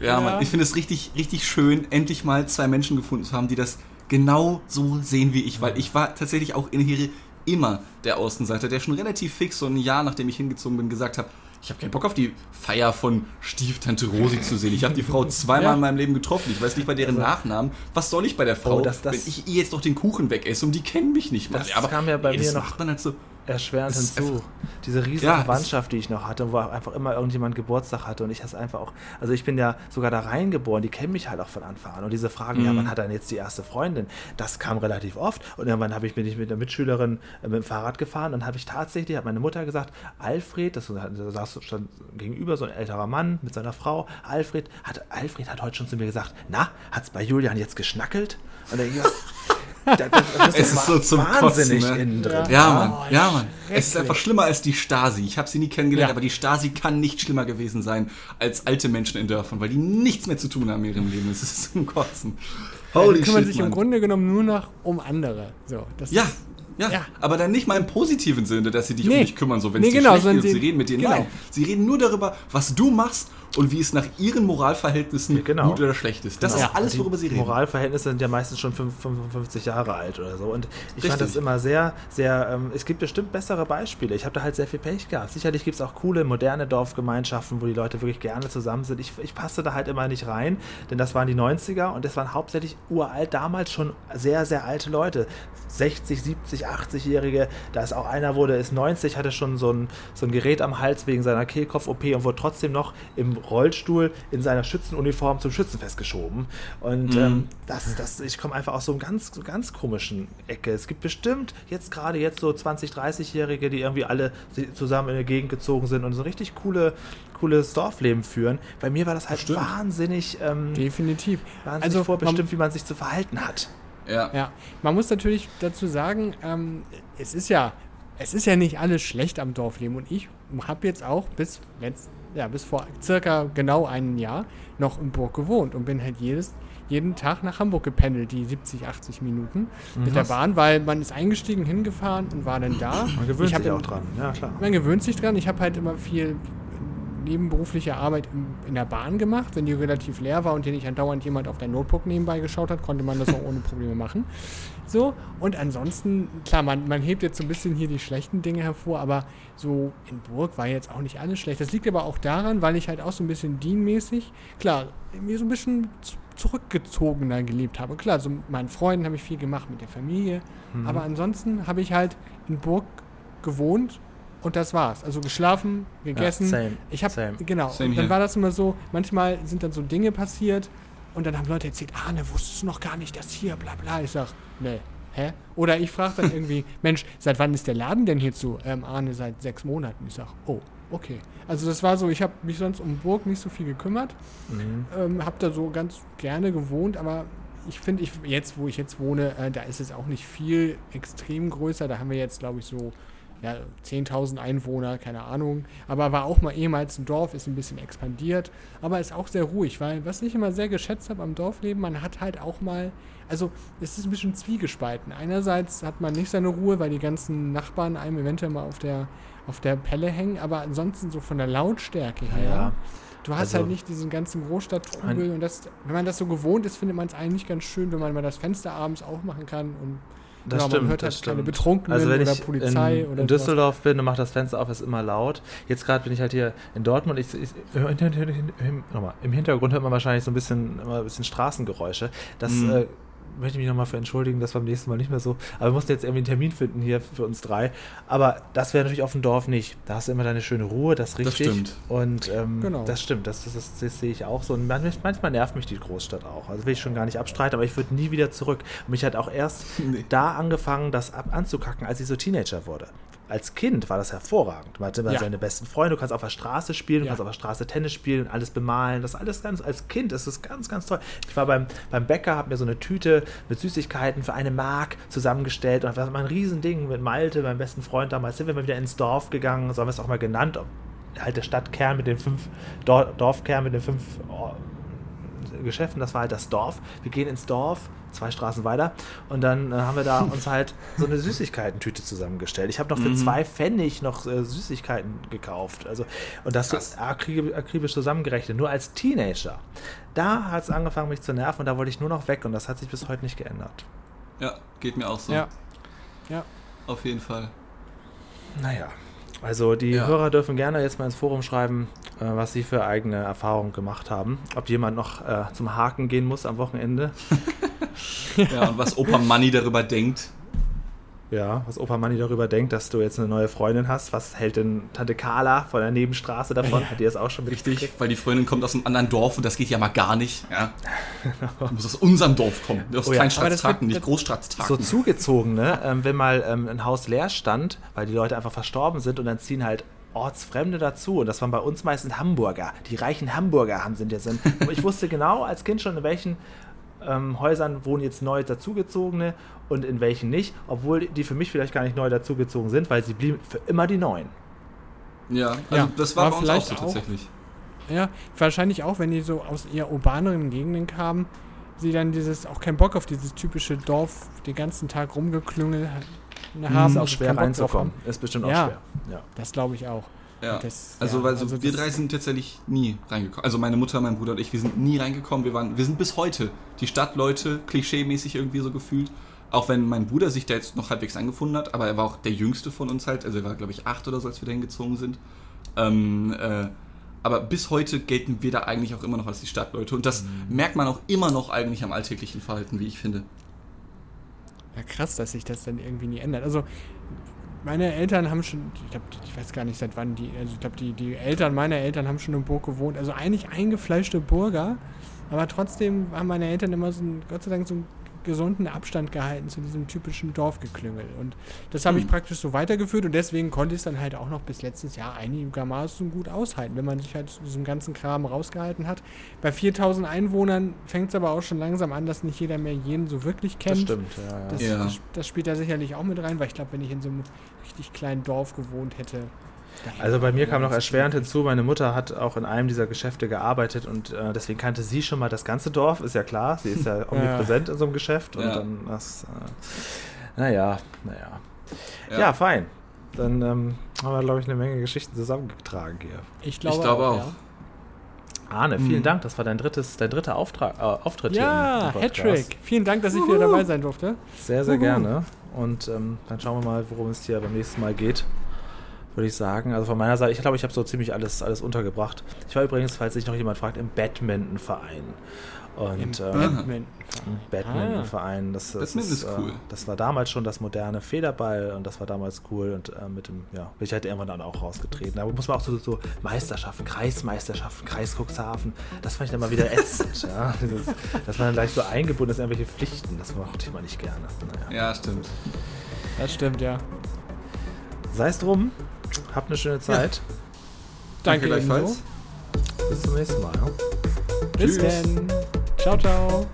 ja, Mann, ich finde es richtig, richtig schön, endlich mal zwei Menschen gefunden zu haben, die das genau so sehen wie ich, weil ich war tatsächlich auch in Heere immer der Außenseiter, der schon relativ fix so ein Jahr, nachdem ich hingezogen bin, gesagt hat, ich habe keinen Bock auf die Feier von Stieftante Rosi zu sehen. Ich habe die Frau zweimal ja. in meinem Leben getroffen. Ich weiß nicht bei deren also, Nachnamen. Was soll ich bei der Frau, oh, das, das, wenn ich ihr jetzt doch den Kuchen wegesse und die kennen mich nicht mal. Das aber kam ja bei mir noch. Macht man halt so, erschwerend hinzu. Diese riesige ja, Verwandtschaft, die ich noch hatte, wo einfach immer irgendjemand Geburtstag hatte und ich das einfach auch, also ich bin ja sogar da reingeboren, die kennen mich halt auch von Anfang an und diese Fragen, mhm. ja, wann hat denn jetzt die erste Freundin? Das kam relativ oft und irgendwann habe ich mich mit der Mitschülerin äh, mit dem Fahrrad gefahren und habe ich tatsächlich, hat meine Mutter gesagt, Alfred, das saß schon gegenüber so ein älterer Mann mit seiner Frau, Alfred, hat, Alfred hat heute schon zu mir gesagt, na, hat es bei Julian jetzt geschnackelt? Und dann das, das es ist so zum wahnsinnig Kotzen, ne? innen drin. Ja, Mann, oh, ja, Mann. Es ist einfach schlimmer als die Stasi. Ich habe sie nie kennengelernt, ja. aber die Stasi kann nicht schlimmer gewesen sein als alte Menschen in Dörfern, weil die nichts mehr zu tun haben in ihrem Leben. Es ist zum Kotzen. Holy ja, kümmern sich Mann. im Grunde genommen nur noch um andere. So, ja, ja, ja, aber dann nicht mal im positiven Sinne, dass sie dich nee. um dich kümmern, so wenn nee, es dir genau, schlecht geht sie, sie reden mit dir. Genau. Nein, sie reden nur darüber, was du machst und wie es nach ihren Moralverhältnissen genau. gut oder schlecht ist. Das genau. ist alles, worüber sie reden. Moralverhältnisse sind ja meistens schon 55 Jahre alt oder so. Und ich Richtig. fand das immer sehr, sehr, ähm, es gibt bestimmt bessere Beispiele. Ich habe da halt sehr viel Pech gehabt. Sicherlich gibt es auch coole, moderne Dorfgemeinschaften, wo die Leute wirklich gerne zusammen sind. Ich, ich passte da halt immer nicht rein, denn das waren die 90er und das waren hauptsächlich uralt, damals schon sehr, sehr alte Leute. 60, 70, 80-Jährige. Da ist auch einer, der ist 90, hatte schon so ein, so ein Gerät am Hals wegen seiner Kehlkopf-OP und wurde trotzdem noch im Rollstuhl in seiner Schützenuniform zum Schützenfest geschoben. Und mhm. ähm, das, das, ich komme einfach aus so einem ganz, ganz komischen Ecke. Es gibt bestimmt jetzt gerade jetzt so 20, 30-Jährige, die irgendwie alle zusammen in die Gegend gezogen sind und so ein richtig coole, cooles Dorfleben führen. Bei mir war das halt Stimmt. wahnsinnig. Ähm, Definitiv. Wahnsinnig also, vorbestimmt, wie man sich zu verhalten hat. Ja. ja. Man muss natürlich dazu sagen, ähm, es ist ja, es ist ja nicht alles schlecht am Dorfleben. Und ich habe jetzt auch bis, letzt, ja, bis vor circa genau einem Jahr noch in Burg gewohnt und bin halt jedes, jeden Tag nach Hamburg gependelt, die 70, 80 Minuten mhm. mit der Bahn, weil man ist eingestiegen, hingefahren und war dann da. Man gewöhnt sich auch dran, ja klar. Man gewöhnt sich dran. Ich habe halt immer viel nebenberufliche Arbeit in der Bahn gemacht. Wenn die relativ leer war und dir nicht andauernd jemand auf dein Notebook nebenbei geschaut hat, konnte man das auch ohne Probleme machen. So, und ansonsten, klar, man, man hebt jetzt so ein bisschen hier die schlechten Dinge hervor, aber so in Burg war jetzt auch nicht alles schlecht. Das liegt aber auch daran, weil ich halt auch so ein bisschen dienmäßig, klar, mir so ein bisschen zurückgezogener gelebt habe. Klar, so mit meinen Freunden habe ich viel gemacht, mit der Familie, mhm. aber ansonsten habe ich halt in Burg gewohnt und das war's. Also geschlafen, gegessen. Ja, same, ich habe genau. Same und dann war das immer so. Manchmal sind dann so Dinge passiert und dann haben Leute erzählt, ah, ne, wusstest du noch gar nicht, dass hier, bla bla. Ich sag, ne, hä? Oder ich frage dann irgendwie, Mensch, seit wann ist der Laden denn hier zu? Ähm, Arne, seit sechs Monaten. Ich sag, oh, okay. Also das war so, ich habe mich sonst um Burg nicht so viel gekümmert, mhm. ähm, habe da so ganz gerne gewohnt, aber ich finde, ich, jetzt, wo ich jetzt wohne, äh, da ist es auch nicht viel extrem größer. Da haben wir jetzt, glaube ich, so ja, 10.000 Einwohner, keine Ahnung. Aber war auch mal ehemals ein Dorf, ist ein bisschen expandiert, aber ist auch sehr ruhig, weil was ich immer sehr geschätzt habe am Dorfleben, man hat halt auch mal, also es ist ein bisschen zwiegespalten. Einerseits hat man nicht seine Ruhe, weil die ganzen Nachbarn einem eventuell mal auf der, auf der Pelle hängen, aber ansonsten so von der Lautstärke her. Ja. Du hast also, halt nicht diesen ganzen Großstadttrubel und das, wenn man das so gewohnt ist, findet man es eigentlich ganz schön, wenn man mal das Fenster abends aufmachen kann und das genau, stimmt, man hört halt keine Betrunkenen also wenn oder ich Polizei in, oder in Düsseldorf bin und mache das Fenster auf, ist immer laut. Jetzt gerade bin ich halt hier in Dortmund. Ich, ich, Im Hintergrund hört man wahrscheinlich so ein bisschen, immer ein bisschen Straßengeräusche. Das mhm. äh, möchte mich nochmal für entschuldigen, das war beim nächsten Mal nicht mehr so. Aber wir mussten jetzt irgendwie einen Termin finden hier für uns drei. Aber das wäre natürlich auf dem Dorf nicht. Da hast du immer deine schöne Ruhe, das ist richtig. Das stimmt. Und ähm, genau. das stimmt, das, das, das, das, sehe ich auch so. Und manchmal nervt mich die Großstadt auch. Also will ich schon gar nicht abstreiten, aber ich würde nie wieder zurück. Und mich hat auch erst nee. da angefangen, das ab anzukacken, als ich so Teenager wurde als Kind war das hervorragend. Man hatte immer ja. seine besten Freunde, du kannst auf der Straße spielen, du ja. kannst auf der Straße Tennis spielen, alles bemalen. Das alles ganz, als Kind ist das ganz, ganz toll. Ich war beim, beim Bäcker, habe mir so eine Tüte mit Süßigkeiten für eine Mark zusammengestellt und das war ein Riesending mit Malte, meinem besten Freund damals. Sind wir mal wieder ins Dorf gegangen, so haben wir es auch mal genannt. Halt der Stadtkern mit den fünf, Dorfkern mit den fünf oh, Geschäften, das war halt das Dorf. Wir gehen ins Dorf, zwei Straßen weiter. Und dann äh, haben wir da uns halt so eine Süßigkeitentüte zusammengestellt. Ich habe noch für mhm. zwei Pfennig noch äh, Süßigkeiten gekauft. Also, und das ist akribisch zusammengerechnet. Nur als Teenager. Da hat es angefangen, mich zu nerven und da wollte ich nur noch weg und das hat sich bis heute nicht geändert. Ja, geht mir auch so. Ja. Ja. Auf jeden Fall. Naja. Also die ja. Hörer dürfen gerne jetzt mal ins Forum schreiben, äh, was sie für eigene Erfahrungen gemacht haben. Ob jemand noch äh, zum Haken gehen muss am Wochenende. ja, und was Opa Money darüber denkt. Ja, was Opa Manni darüber denkt, dass du jetzt eine neue Freundin hast. Was hält denn Tante Carla von der Nebenstraße davon? Hat die das auch schon Richtig, weil die Freundin kommt aus einem anderen Dorf und das geht ja mal gar nicht. Ja. Du musst aus unserem Dorf kommen, aus oh ja. Kleinstadttagen, nicht Großstadttagen. So zugezogen, ne? Ähm, wenn mal ähm, ein Haus leer stand, weil die Leute einfach verstorben sind und dann ziehen halt Ortsfremde dazu. Und das waren bei uns meistens Hamburger. Die reichen Hamburger haben sind jetzt. Ich wusste genau als Kind schon, in welchen ähm, Häusern wohnen jetzt neu dazugezogene und in welchen nicht, obwohl die für mich vielleicht gar nicht neu dazugezogen sind, weil sie blieben für immer die Neuen. Ja, also ja, das war, war bei uns auch so tatsächlich. Auch, ja, wahrscheinlich auch, wenn die so aus eher urbaneren Gegenden kamen, sie dann dieses auch keinen Bock auf dieses typische Dorf den ganzen Tag rumgeklüngelt haben. Ist auch schwer reinzukommen. Ist bestimmt auch ja, schwer. Ja, das glaube ich auch. Ja. Das, also, ja, also, also wir drei sind tatsächlich nie reingekommen. Also meine Mutter, mein Bruder und ich, wir sind nie reingekommen. Wir waren, wir sind bis heute die Stadtleute, klischee-mäßig irgendwie so gefühlt. Auch wenn mein Bruder sich da jetzt noch halbwegs angefunden hat, aber er war auch der jüngste von uns halt. Also er war, glaube ich, acht oder so, als wir da hingezogen sind. Ähm, äh, aber bis heute gelten wir da eigentlich auch immer noch als die Stadtleute. Und das mhm. merkt man auch immer noch eigentlich am alltäglichen Verhalten, wie ich finde. Ja, krass, dass sich das dann irgendwie nie ändert. Also meine Eltern haben schon, ich, glaub, ich weiß gar nicht seit wann die, also ich glaube, die, die Eltern meiner Eltern haben schon in Burg gewohnt. Also eigentlich eingefleischte Burger, aber trotzdem haben meine Eltern immer so ein, Gott sei Dank so ein gesunden Abstand gehalten zu diesem typischen Dorfgeklüngel. Und das habe ich hm. praktisch so weitergeführt und deswegen konnte ich es dann halt auch noch bis letztes Jahr einigermaßen gut aushalten, wenn man sich halt diesem ganzen Kram rausgehalten hat. Bei 4000 Einwohnern fängt es aber auch schon langsam an, dass nicht jeder mehr jeden so wirklich kennt. Das stimmt, ja. ja. Das, ja. Das, das spielt da sicherlich auch mit rein, weil ich glaube, wenn ich in so einem richtig kleinen Dorf gewohnt hätte, also bei mir kam noch erschwerend hinzu, meine Mutter hat auch in einem dieser Geschäfte gearbeitet und äh, deswegen kannte sie schon mal das ganze Dorf, ist ja klar. Sie ist ja omnipräsent ja. in so einem Geschäft und ja. dann das, äh, naja, naja. Ja. ja, fein. Dann ähm, haben wir, glaube ich, eine Menge Geschichten zusammengetragen hier. Ich glaube, ich glaube auch. auch. Arne, vielen mhm. Dank. Das war dein drittes, dein dritter Auftrag, äh, Auftritt ja, hier. Ja, Hattrick. Vielen Dank, dass ich wieder dabei sein durfte. Sehr, sehr Uhu. gerne. Und ähm, dann schauen wir mal, worum es hier beim nächsten Mal geht würde ich sagen. Also von meiner Seite, ich glaube, ich habe so ziemlich alles, alles untergebracht. Ich war übrigens, falls sich noch jemand fragt, im Badmintonverein. Und Im ähm, Badmintonverein. Ah. Das, das, ist, ist, cool. Äh, das war damals schon das moderne Federball und das war damals cool und äh, mit dem, ja, bin ich halt irgendwann dann auch rausgetreten. Aber muss man auch so, so Meisterschaften, Kreismeisterschaften, Kreis Cuxhaven, das fand ich dann mal wieder ätzend. ja. Dieses, dass man dann gleich so eingebunden ist in irgendwelche Pflichten, das mochte ich mal nicht gerne. Naja. Ja, stimmt. Das stimmt, ja. Sei es drum. Habt eine schöne Zeit. Ja. Danke, Danke gleichfalls. Bis zum nächsten Mal. Ja? Bis dann. Ciao, ciao.